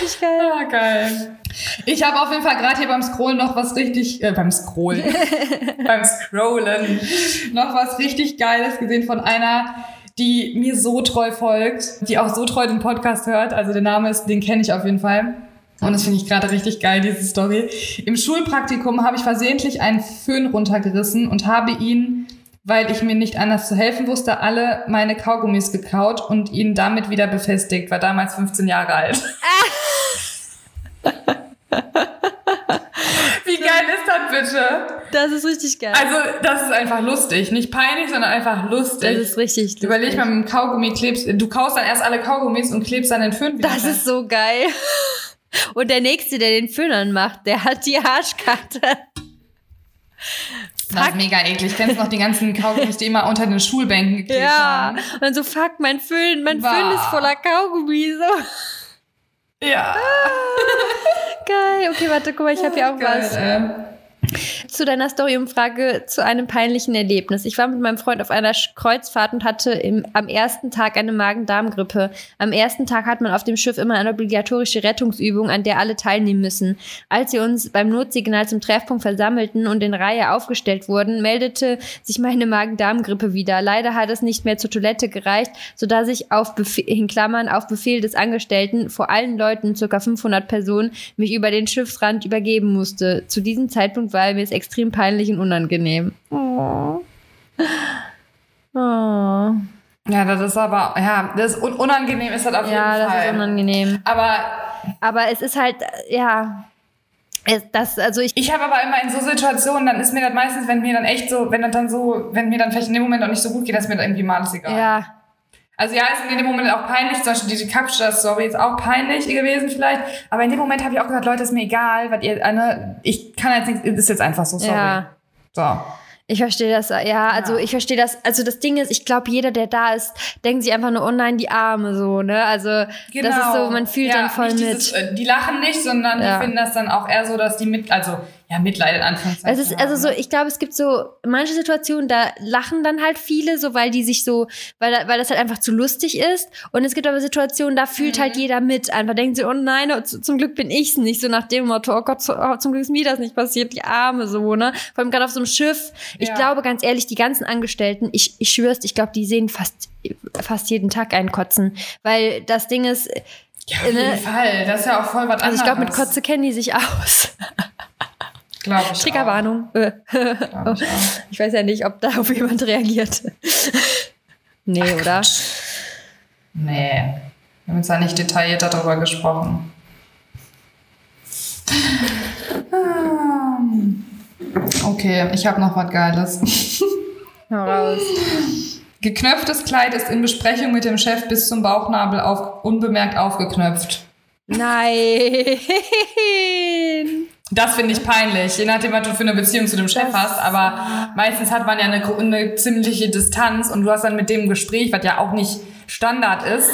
Richtig geil. Ah, geil. Ich habe auf jeden Fall gerade hier beim Scrollen noch was richtig, äh, beim Scrollen, beim Scrollen noch was richtig Geiles gesehen von einer, die mir so treu folgt, die auch so treu den Podcast hört. Also der Name ist, den kenne ich auf jeden Fall. Und das finde ich gerade richtig geil, diese Story. Im Schulpraktikum habe ich versehentlich einen Föhn runtergerissen und habe ihn, weil ich mir nicht anders zu helfen wusste, alle meine Kaugummis gekaut und ihn damit wieder befestigt. War damals 15 Jahre alt. Wie geil ist das bitte? Das ist richtig geil. Also, das ist einfach lustig. Nicht peinlich, sondern einfach lustig. das ist richtig lustig. Überleg mal, mit dem Kaugummi klebst, du kaust dann erst alle Kaugummis und klebst dann den Föhn wieder Das ist so geil. Und der Nächste, der den Föhnern macht, der hat die Arschkarte. Das ist mega eklig. Kennst du noch die ganzen Kaugummis, die immer unter den Schulbänken geklebt Ja. haben? Und dann so, fuck, mein Föhn, mein Bah. Föhn ist voller Kaugummi. So. Ja. Geil. Okay, warte, guck mal, ich habe hier auch Geil, was. ey. Zu deiner Story-Umfrage zu einem peinlichen Erlebnis. Ich war mit meinem Freund auf einer Kreuzfahrt und hatte im, am ersten Tag eine Magen-Darm-Grippe. Am ersten Tag hat man auf dem Schiff immer eine obligatorische Rettungsübung, an der alle teilnehmen müssen. Als wir uns beim Notsignal zum Treffpunkt versammelten und in Reihe aufgestellt wurden, meldete sich meine Magen-Darm-Grippe wieder. Leider hat es nicht mehr zur Toilette gereicht, sodass ich auf Befehl, in Klammern auf Befehl des Angestellten vor allen Leuten, ca. 500 Personen, mich über den Schiffsrand übergeben musste. Zu diesem Zeitpunkt war mir es extrem peinlich und unangenehm. Oh. Oh. Ja, das ist aber, ja, das ist un unangenehm ist das auf Ja, jeden das Fall. ist unangenehm. aber Aber es ist halt, ja, das, also ich, ich habe aber immer in so Situationen, dann ist mir das meistens, wenn mir dann echt so, wenn das dann so, wenn mir dann vielleicht in dem Moment auch nicht so gut geht, dass mir das irgendwie mal alles egal. ja, Also ja, ist in dem Moment auch peinlich, zum Beispiel diese Kapstadt-Story ist auch peinlich gewesen vielleicht, aber in dem Moment habe ich auch gesagt, Leute, ist mir egal, was ihr, eine, ich kann jetzt nichts, ist jetzt einfach so, sorry. ja. So. Ich verstehe das, ja, also ich verstehe das, also das Ding ist, ich glaube, jeder, der da ist, denkt sich einfach nur, oh nein, die Arme so, ne? Also das ist so, man fühlt Genau. Ja, dann voll mit. Dieses, äh, die lachen nicht, sondern Ja. die finden das dann auch eher so, dass die mit, also ja, Mitleid in Anführungszeichen. Es ist also so, haben. ich glaube, es gibt so manche Situationen, da lachen dann halt viele, so weil die sich so, weil, weil das halt einfach zu lustig ist. Und es gibt aber Situationen, da fühlt Mhm. halt jeder mit. Einfach denkt sie, oh nein, oh, zu- zum Glück bin ich's nicht. So nach dem Motto, oh Gott, oh, zum Glück ist mir das nicht passiert, die Arme so, ne? Vor allem gerade auf so einem Schiff. Ich Ja. glaube, ganz ehrlich, die ganzen Angestellten, ich, ich schwör's, ich glaube, die sehen fast, fast jeden Tag einen kotzen. Weil das Ding ist, ja, auf jeden ne? Fall. Das ist ja auch voll was also ich glaube, mit anderes. Kotze kennen die sich aus. Glaube ich Triggerwarnung. Glaub ich. Ich weiß ja nicht, ob darauf jemand reagiert. nee, oder? Nee. Wir haben jetzt ja nicht detailliert darüber gesprochen. Ähm, Okay, ich habe noch was Geiles. Hau raus. Geknöpftes Kleid ist in Besprechung mit dem Chef bis zum Bauchnabel auf, unbemerkt aufgeknöpft. Nein. Das finde ich peinlich, je nachdem, was du für eine Beziehung zu dem Chef Das- hast. Aber meistens hat man ja eine, eine ziemliche Distanz und du hast dann mit dem Gespräch, was ja auch nicht Standard ist.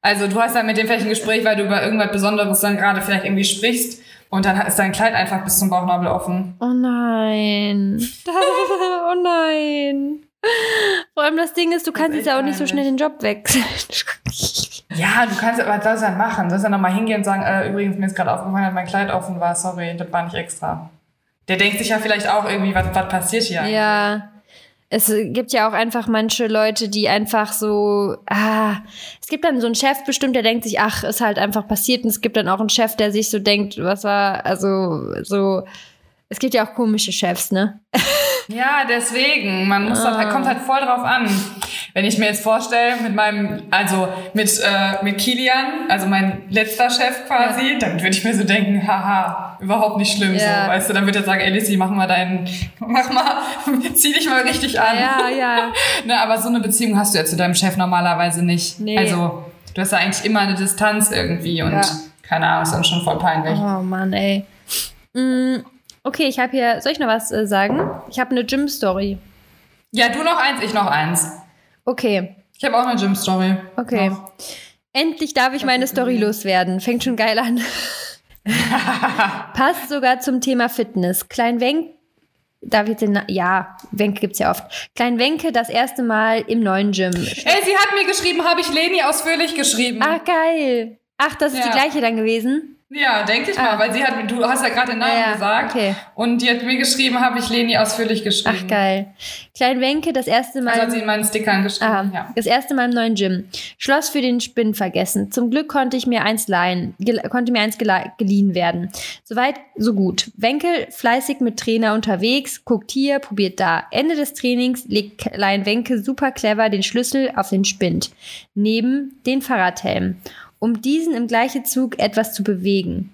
Also du hast dann mit dem vielleicht ein Gespräch, weil du über irgendwas Besonderes dann gerade vielleicht irgendwie sprichst und dann ist dein Kleid einfach bis zum Bauchnabel offen. Oh nein. oh nein. Vor allem das Ding ist, du kannst echt jetzt ja auch nicht so schnell den Job wechseln. Ja, du kannst aber das dann machen. Du sollst dann nochmal hingehen und sagen, äh, übrigens, mir ist gerade aufgefallen, dass mein Kleid offen war. Sorry, das war nicht extra. Der denkt sich ja vielleicht auch irgendwie, was, was passiert hier? ja. Es gibt ja auch einfach manche Leute, die einfach so, ah, es gibt dann so einen Chef bestimmt, der denkt sich, ach, ist halt einfach passiert. Und es gibt dann auch einen Chef, der sich so denkt, was war, also so, es gibt ja auch komische Chefs, ne? Ja, deswegen. Man muss ah. halt, kommt halt voll drauf an. Wenn ich mir jetzt vorstelle, mit meinem, also mit, äh, mit Kilian, also mein letzter Chef quasi, ja. dann würde ich mir so denken, haha, überhaupt nicht schlimm, ja. so, weißt du, dann würde er sagen, ey Lissy, mach mal deinen, mach mal, zieh dich mal richtig an. Ja, ja. ne, aber so eine Beziehung hast du ja zu deinem Chef normalerweise nicht. Nee. Also, du hast ja eigentlich immer eine Distanz irgendwie und ja. keine Ahnung, ist dann schon voll peinlich. Oh Mann, ey. Mm, okay, ich habe hier, soll ich noch was äh, sagen? Ich habe eine Gym-Story. Ja, du noch eins, ich noch eins. Okay. Ich habe auch eine Gym-Story. Okay. Noch. Endlich darf ich meine Story loswerden. Fängt schon geil an. Passt sogar zum Thema Fitness. Klein Wenk, darf ich den, Na ja, Wenke gibt's ja oft. Klein Wenke das erste Mal im neuen Gym. Ey, sie hat mir geschrieben, habe ich Leni ausführlich geschrieben. Ah, geil. Ach, das ist ja. die gleiche dann gewesen? Ja, denke ich ah. mal, weil sie hat, du hast ja gerade den Namen ja, ja. gesagt. Okay. Und die hat mir geschrieben, habe ich Leni ausführlich geschrieben. Ach geil. Klein Wenke, das erste Mal. Also hat sie in meinen Stickern geschrieben. Aha, ja. Das erste Mal im neuen Gym. Schloss für den Spinn vergessen. Zum Glück konnte ich mir eins leihen, konnte mir eins geliehen werden. Soweit, so gut. Wenke fleißig mit Trainer unterwegs, guckt hier, probiert da. Ende des Trainings legt Klein Wenke super clever den Schlüssel auf den Spind. Neben den Fahrradhelm um diesen im gleichen Zug etwas zu bewegen.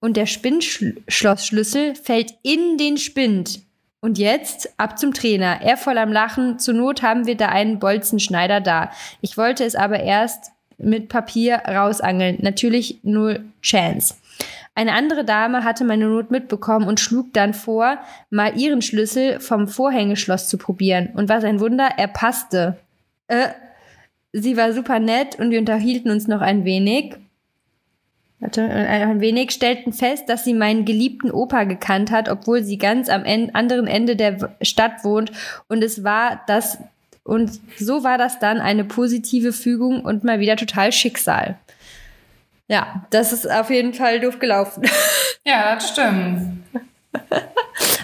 Und der Spinnschlossschlüssel fällt in den Spind. Und jetzt ab zum Trainer. Er voll am Lachen. Zur Not haben wir da einen Bolzenschneider da. Ich wollte es aber erst mit Papier rausangeln. Natürlich null Chance. Eine andere Dame hatte meine Not mitbekommen und schlug dann vor, mal ihren Schlüssel vom Vorhängeschloss zu probieren. Und was ein Wunder, er passte. Äh, Sie war super nett und wir unterhielten uns noch ein wenig. Warte, äh, ein wenig, stellten fest, dass sie meinen geliebten Opa gekannt hat, obwohl sie ganz am anderen Ende der Stadt wohnt. Und es war das, und so war das dann eine positive Fügung und mal wieder total Schicksal. Ja, das ist auf jeden Fall doof gelaufen. Ja, das stimmt.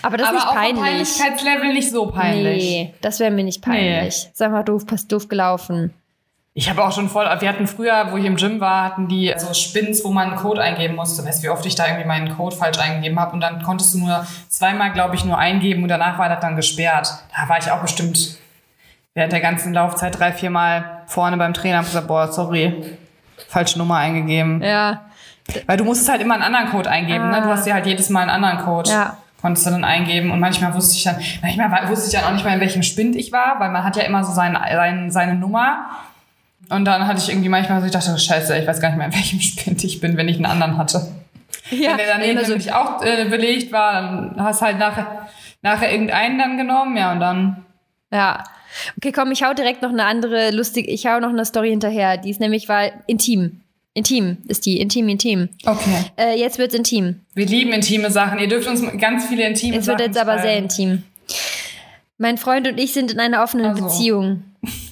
Aber das ist nicht peinlich. Peinlichkeitslevel nicht so peinlich. Nee, das wäre mir nicht peinlich. Nee. Sag mal doof, passt doof gelaufen. Ich habe auch schon voll, wir hatten früher, wo ich im Gym war, hatten die so Spins, wo man einen Code eingeben musste. Weißt du, wie oft ich da irgendwie meinen Code falsch eingegeben habe und dann konntest du nur zweimal, glaube ich, nur eingeben und danach war das dann gesperrt. Da war ich auch bestimmt während der ganzen Laufzeit drei, vier Mal vorne beim Trainer und gesagt, boah, sorry, falsche Nummer eingegeben. Ja. Weil du musstest halt immer einen anderen Code eingeben, ah. ne? Du hast ja halt jedes Mal einen anderen Code. Ja konntest du dann eingeben und manchmal wusste ich dann, manchmal wusste ich dann auch nicht mal, in welchem Spind ich war, weil man hat ja immer so seine, seine, seine Nummer und dann hatte ich irgendwie manchmal so, ich dachte, scheiße, ich weiß gar nicht mehr, in welchem Spind ich bin, wenn ich einen anderen hatte. Ja, wenn der daneben so nämlich auch äh, belegt war, dann hast halt nachher, nachher irgendeinen dann genommen, ja, und dann. Ja. Okay, komm, ich hau direkt noch eine andere lustige, ich hau noch eine Story hinterher. Die ist nämlich, war intim. Intim ist die, intim, intim. Okay. Äh, jetzt wird's intim. Wir lieben intime Sachen. Ihr dürft uns ganz viele intime es Sachen Es wird jetzt aber sehr intim. Mein Freund und ich sind in einer offenen also. Beziehung.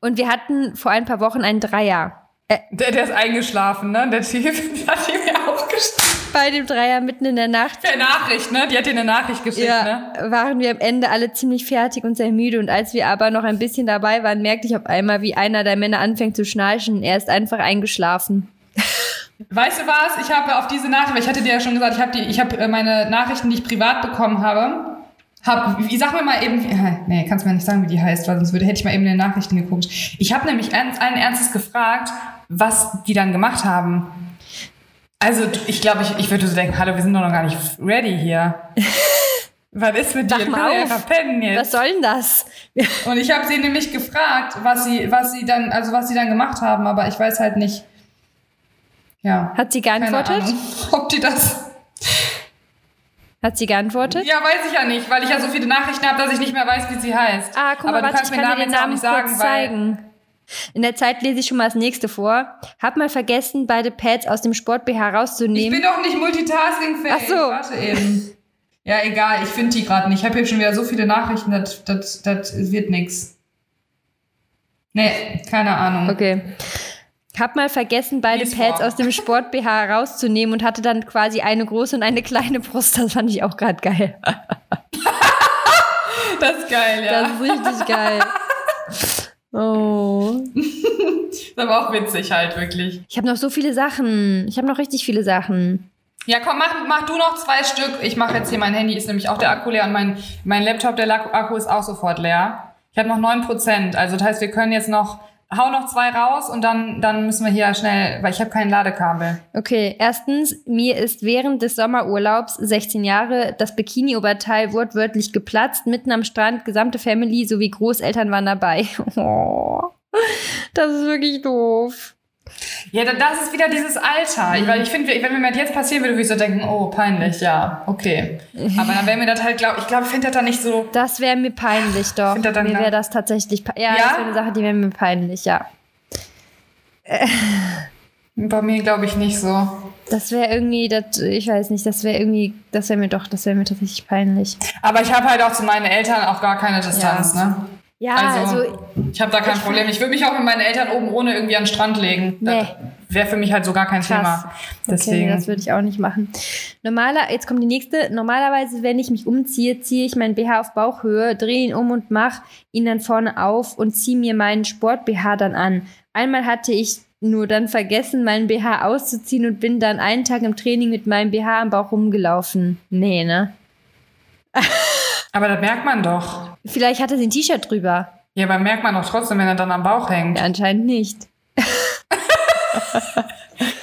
Und wir hatten vor ein paar Wochen einen Dreier. Äh, der, der ist eingeschlafen, ne? Der Typ hat ihm ja auch geschlafen. Bei dem Dreier mitten in der Nacht. Der Nachricht, ne? Die hat dir eine Nachricht geschickt, ja, ne? Waren wir am Ende alle ziemlich fertig und sehr müde. Und als wir aber noch ein bisschen dabei waren, merkte ich auf einmal, wie einer der Männer anfängt zu schnarchen. Er ist einfach eingeschlafen. Weißt du was? Ich habe auf diese Nachricht, weil ich hatte dir ja schon gesagt, ich habe die, ich habe äh, meine Nachrichten, die ich privat bekommen habe, hab, wie, sag mir mal eben, nee, kannst mir nicht sagen, wie die heißt, weil sonst würde, hätte ich mal eben in den Nachrichten geguckt. Ich habe nämlich allen Ernstes gefragt, was die dann gemacht haben. Also ich glaube, ich, ich würde so denken, hallo, wir sind doch noch gar nicht ready hier. was ist mit Sag dir? Mal auf. Jetzt. Was soll denn das? Und ich habe sie nämlich gefragt, was sie, was sie dann, also was sie dann gemacht haben, aber ich weiß halt nicht. Ja. Hat sie geantwortet? Ahnung, ob die das hat sie geantwortet? Ja, weiß ich ja nicht, weil ich ja so viele Nachrichten habe, dass ich nicht mehr weiß, wie sie heißt. Ah, guck mal, Aber warte, ich kann dir den Namen nicht sagen, zeigen. In der Zeit lese ich schon mal das nächste vor. Hab mal vergessen, beide Pads aus dem Sport-BH rauszunehmen. Ich bin doch nicht multitaskingfähig. Ach so. Warte eben. Ja, egal, ich finde die gerade nicht. Ich habe hier schon wieder so viele Nachrichten, das, das, das wird nix. Nee, keine Ahnung. Okay habe mal vergessen, beide Pads aus dem Sport BH rauszunehmen und hatte dann quasi eine große und eine kleine Brust. Das fand ich auch gerade geil. Das ist geil, ja. Das ist richtig geil. Oh. Das ist aber auch witzig halt, wirklich. Ich habe noch so viele Sachen. Ich habe noch richtig viele Sachen. Ja, komm, mach, mach du noch zwei Stück. Ich mache jetzt hier, mein Handy ist nämlich auch der Akku leer und mein, mein Laptop, der Akku ist auch sofort leer. Ich habe noch neun Prozent. Also das heißt, wir können jetzt noch, hau noch zwei raus und dann, dann müssen wir hier schnell, weil ich habe kein Ladekabel. Okay, erstens, mir ist während des Sommerurlaubs 16 Jahre das Bikini-Oberteil wortwörtlich geplatzt, mitten am Strand, gesamte Family sowie Großeltern waren dabei. Oh, das ist wirklich doof. Ja, da- das ist wieder dieses Alter. Mhm. Weil ich finde, wenn mir das jetzt passieren würde, würde ich so denken, oh, peinlich, ja, okay. Aber dann wäre mir das halt, glaub, ich glaube, ich finde das dann nicht so, Das wäre mir peinlich, doch. Find er dann Mir wäre das tatsächlich, ja, Ja? das wäre eine Sache, die wäre mir peinlich, ja. bei mir glaube ich nicht so. Das wäre irgendwie, das, ich weiß nicht, das wäre irgendwie, das wäre mir doch, das wäre mir tatsächlich peinlich. Aber ich habe halt auch zu meinen Eltern auch gar keine Distanz, ne? Ja, Also, also, ich habe da kein Problem. Ich würde mich auch mit meinen Eltern oben ohne irgendwie an den Strand legen. Nee. Das wäre für mich halt so gar kein Krass. Thema. Okay, Deswegen. das würde ich auch nicht machen. Normaler, jetzt kommt die nächste. Normalerweise, wenn ich mich umziehe, ziehe ich meinen BH auf Bauchhöhe, drehe ihn um und mache ihn dann vorne auf und ziehe mir meinen Sport-BH dann an. Einmal hatte ich nur dann vergessen, meinen BH auszuziehen und bin dann einen Tag im Training mit meinem BH am Bauch rumgelaufen. Nee, ne? aber das merkt man doch. Vielleicht hatte sie ein T-Shirt drüber. Ja, aber merkt man doch trotzdem, wenn er dann am Bauch hängt. Ja, anscheinend nicht.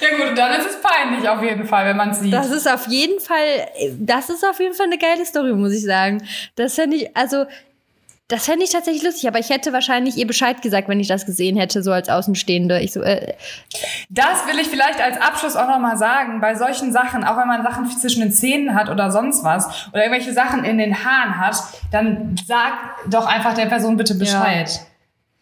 Ja gut, dann ist es peinlich auf jeden Fall, wenn man es sieht. Das ist auf jeden Fall, das ist auf jeden Fall eine geile Story, muss ich sagen. Das fände ich, also, das fände ich tatsächlich lustig, aber ich hätte wahrscheinlich ihr Bescheid gesagt, wenn ich das gesehen hätte, so als Außenstehende. Ich so, äh, Das will ich vielleicht als Abschluss auch nochmal sagen. Bei solchen Sachen, auch wenn man Sachen zwischen den Zähnen hat oder sonst was, oder irgendwelche Sachen in den Haaren hat, dann sag doch einfach der Person bitte Bescheid.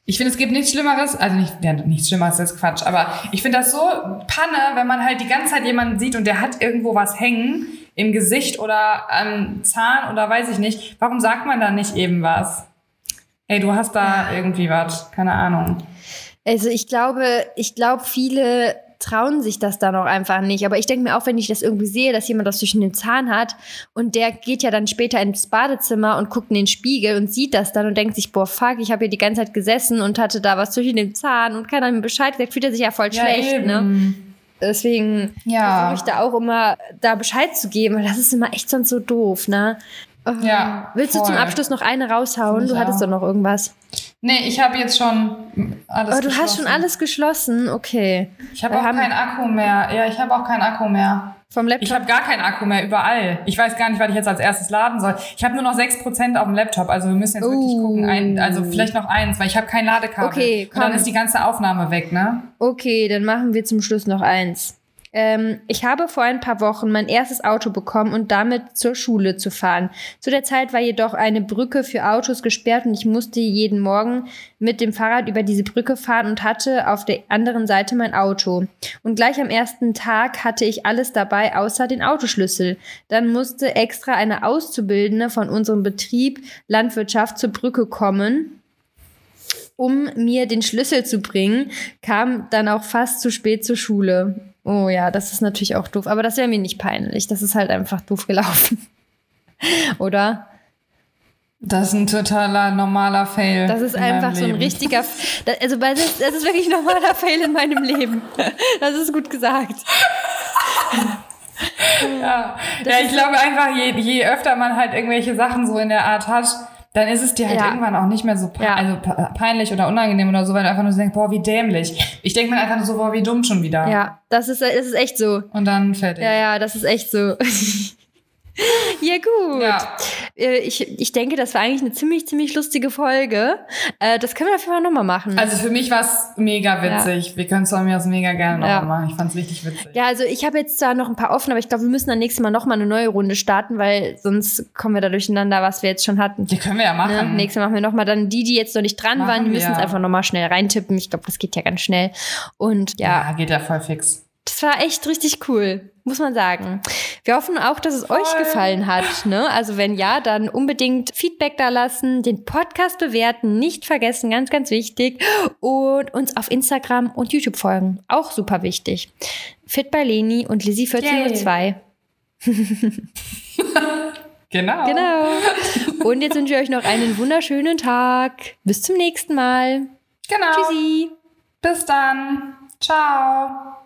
Ich finde, es gibt nichts Schlimmeres, also nicht, ja, nichts Schlimmeres ist Quatsch, aber ich finde das so Panne, wenn man halt die ganze Zeit jemanden sieht und der hat irgendwo was hängen im Gesicht oder am Zahn oder weiß ich nicht. Warum sagt man dann nicht eben was? Ey, du hast da irgendwie was, keine Ahnung. also ich glaube, ich glaube, viele trauen sich das dann auch einfach nicht. Aber ich denke mir auch, wenn ich das irgendwie sehe, dass jemand das zwischen den Zahn hat und der geht ja dann später ins Badezimmer und guckt in den Spiegel und sieht das dann und denkt sich, boah, fuck, ich habe hier die ganze Zeit gesessen und hatte da was zwischen dem Zahn und keiner mir Bescheid gesagt, fühlt er sich ja voll schlecht, ne? Deswegen Ja. versuche ich da auch immer da Bescheid zu geben, weil das ist immer echt sonst so doof, ne? Oh. Ja, Willst du zum voll. Abschluss noch eine raushauen? Du hattest auch. doch noch irgendwas. Nee, ich habe jetzt schon alles Aber du hast schon alles geschlossen, okay. Ich habe auch haben- keinen Akku mehr. Ja, ich habe auch keinen Akku mehr. Vom Laptop. Ich habe gar keinen Akku mehr überall. Ich weiß gar nicht, was ich jetzt als erstes laden soll. Ich habe nur noch 6% auf dem Laptop. Also wir müssen jetzt wirklich Uh. gucken. Ein, also vielleicht noch eins, weil ich habe kein Ladekabel. Okay, Und dann komm. ist die ganze Aufnahme weg, ne? Okay, dann machen wir zum Schluss noch eins. Ähm, ich habe vor ein paar Wochen mein erstes Auto bekommen und damit zur Schule zu fahren. Zu der Zeit war jedoch eine Brücke für Autos gesperrt und ich musste jeden Morgen mit dem Fahrrad über diese Brücke fahren und hatte auf der anderen Seite mein Auto. Und gleich am ersten Tag hatte ich alles dabei, außer den Autoschlüssel. Dann musste extra eine Auszubildende von unserem Betrieb Landwirtschaft zur Brücke kommen um mir den Schlüssel zu bringen, kam dann auch fast zu spät zur Schule. Oh ja, das ist natürlich auch doof. Aber das wäre mir nicht peinlich. Das ist halt einfach doof gelaufen. Oder? Das ist ein totaler normaler Fail. Das ist einfach so ein Leben. richtiger. Also, das ist, das ist wirklich ein normaler Fail in meinem Leben. Das ist gut gesagt. Ja, ja ich glaube einfach, je, je öfter man halt irgendwelche Sachen so in der Art hat, dann ist es dir halt Ja. irgendwann auch nicht mehr so pe Ja. also pe- peinlich oder unangenehm oder so, weil du einfach nur denkst, boah, wie dämlich. Ich denke mir einfach nur so, boah, wie dumm schon wieder. Ja, das ist, das ist echt so. Und dann fertig. Ja, ja, das ist echt so. ja, gut. Ja. Äh, Ich, ich denke, das war eigentlich eine ziemlich, ziemlich lustige Folge. Äh, Das können wir auf jeden Fall nochmal machen. Also für mich war es mega witzig. Wir können es von mir aus mega gerne nochmal Ja. machen. Ich fand es richtig witzig. Ja, also ich habe jetzt zwar noch ein paar offen, aber ich glaube, wir müssen dann nächstes Mal nochmal eine neue Runde starten, weil sonst kommen wir da durcheinander, was wir jetzt schon hatten. Die können wir ja Ne? machen. Nächstes Mal machen wir nochmal dann die, die jetzt noch nicht dran Machen waren, die müssen es einfach nochmal schnell reintippen. Ich glaube, das geht ja ganz schnell. Und ja, ja, geht ja voll fix. Das war echt richtig cool, muss man sagen. Wir hoffen auch, dass es euch gefallen hat. Ne? Also wenn ja, dann unbedingt Feedback da lassen, den Podcast bewerten, nicht vergessen, ganz, ganz wichtig. Und uns auf Instagram und YouTube folgen, auch super wichtig. Fit bei Leni und Lizzie1402. Genau. Genau. Und jetzt wünsche ich euch noch einen wunderschönen Tag. Bis zum nächsten Mal. Genau. Tschüssi. Bis dann. Ciao.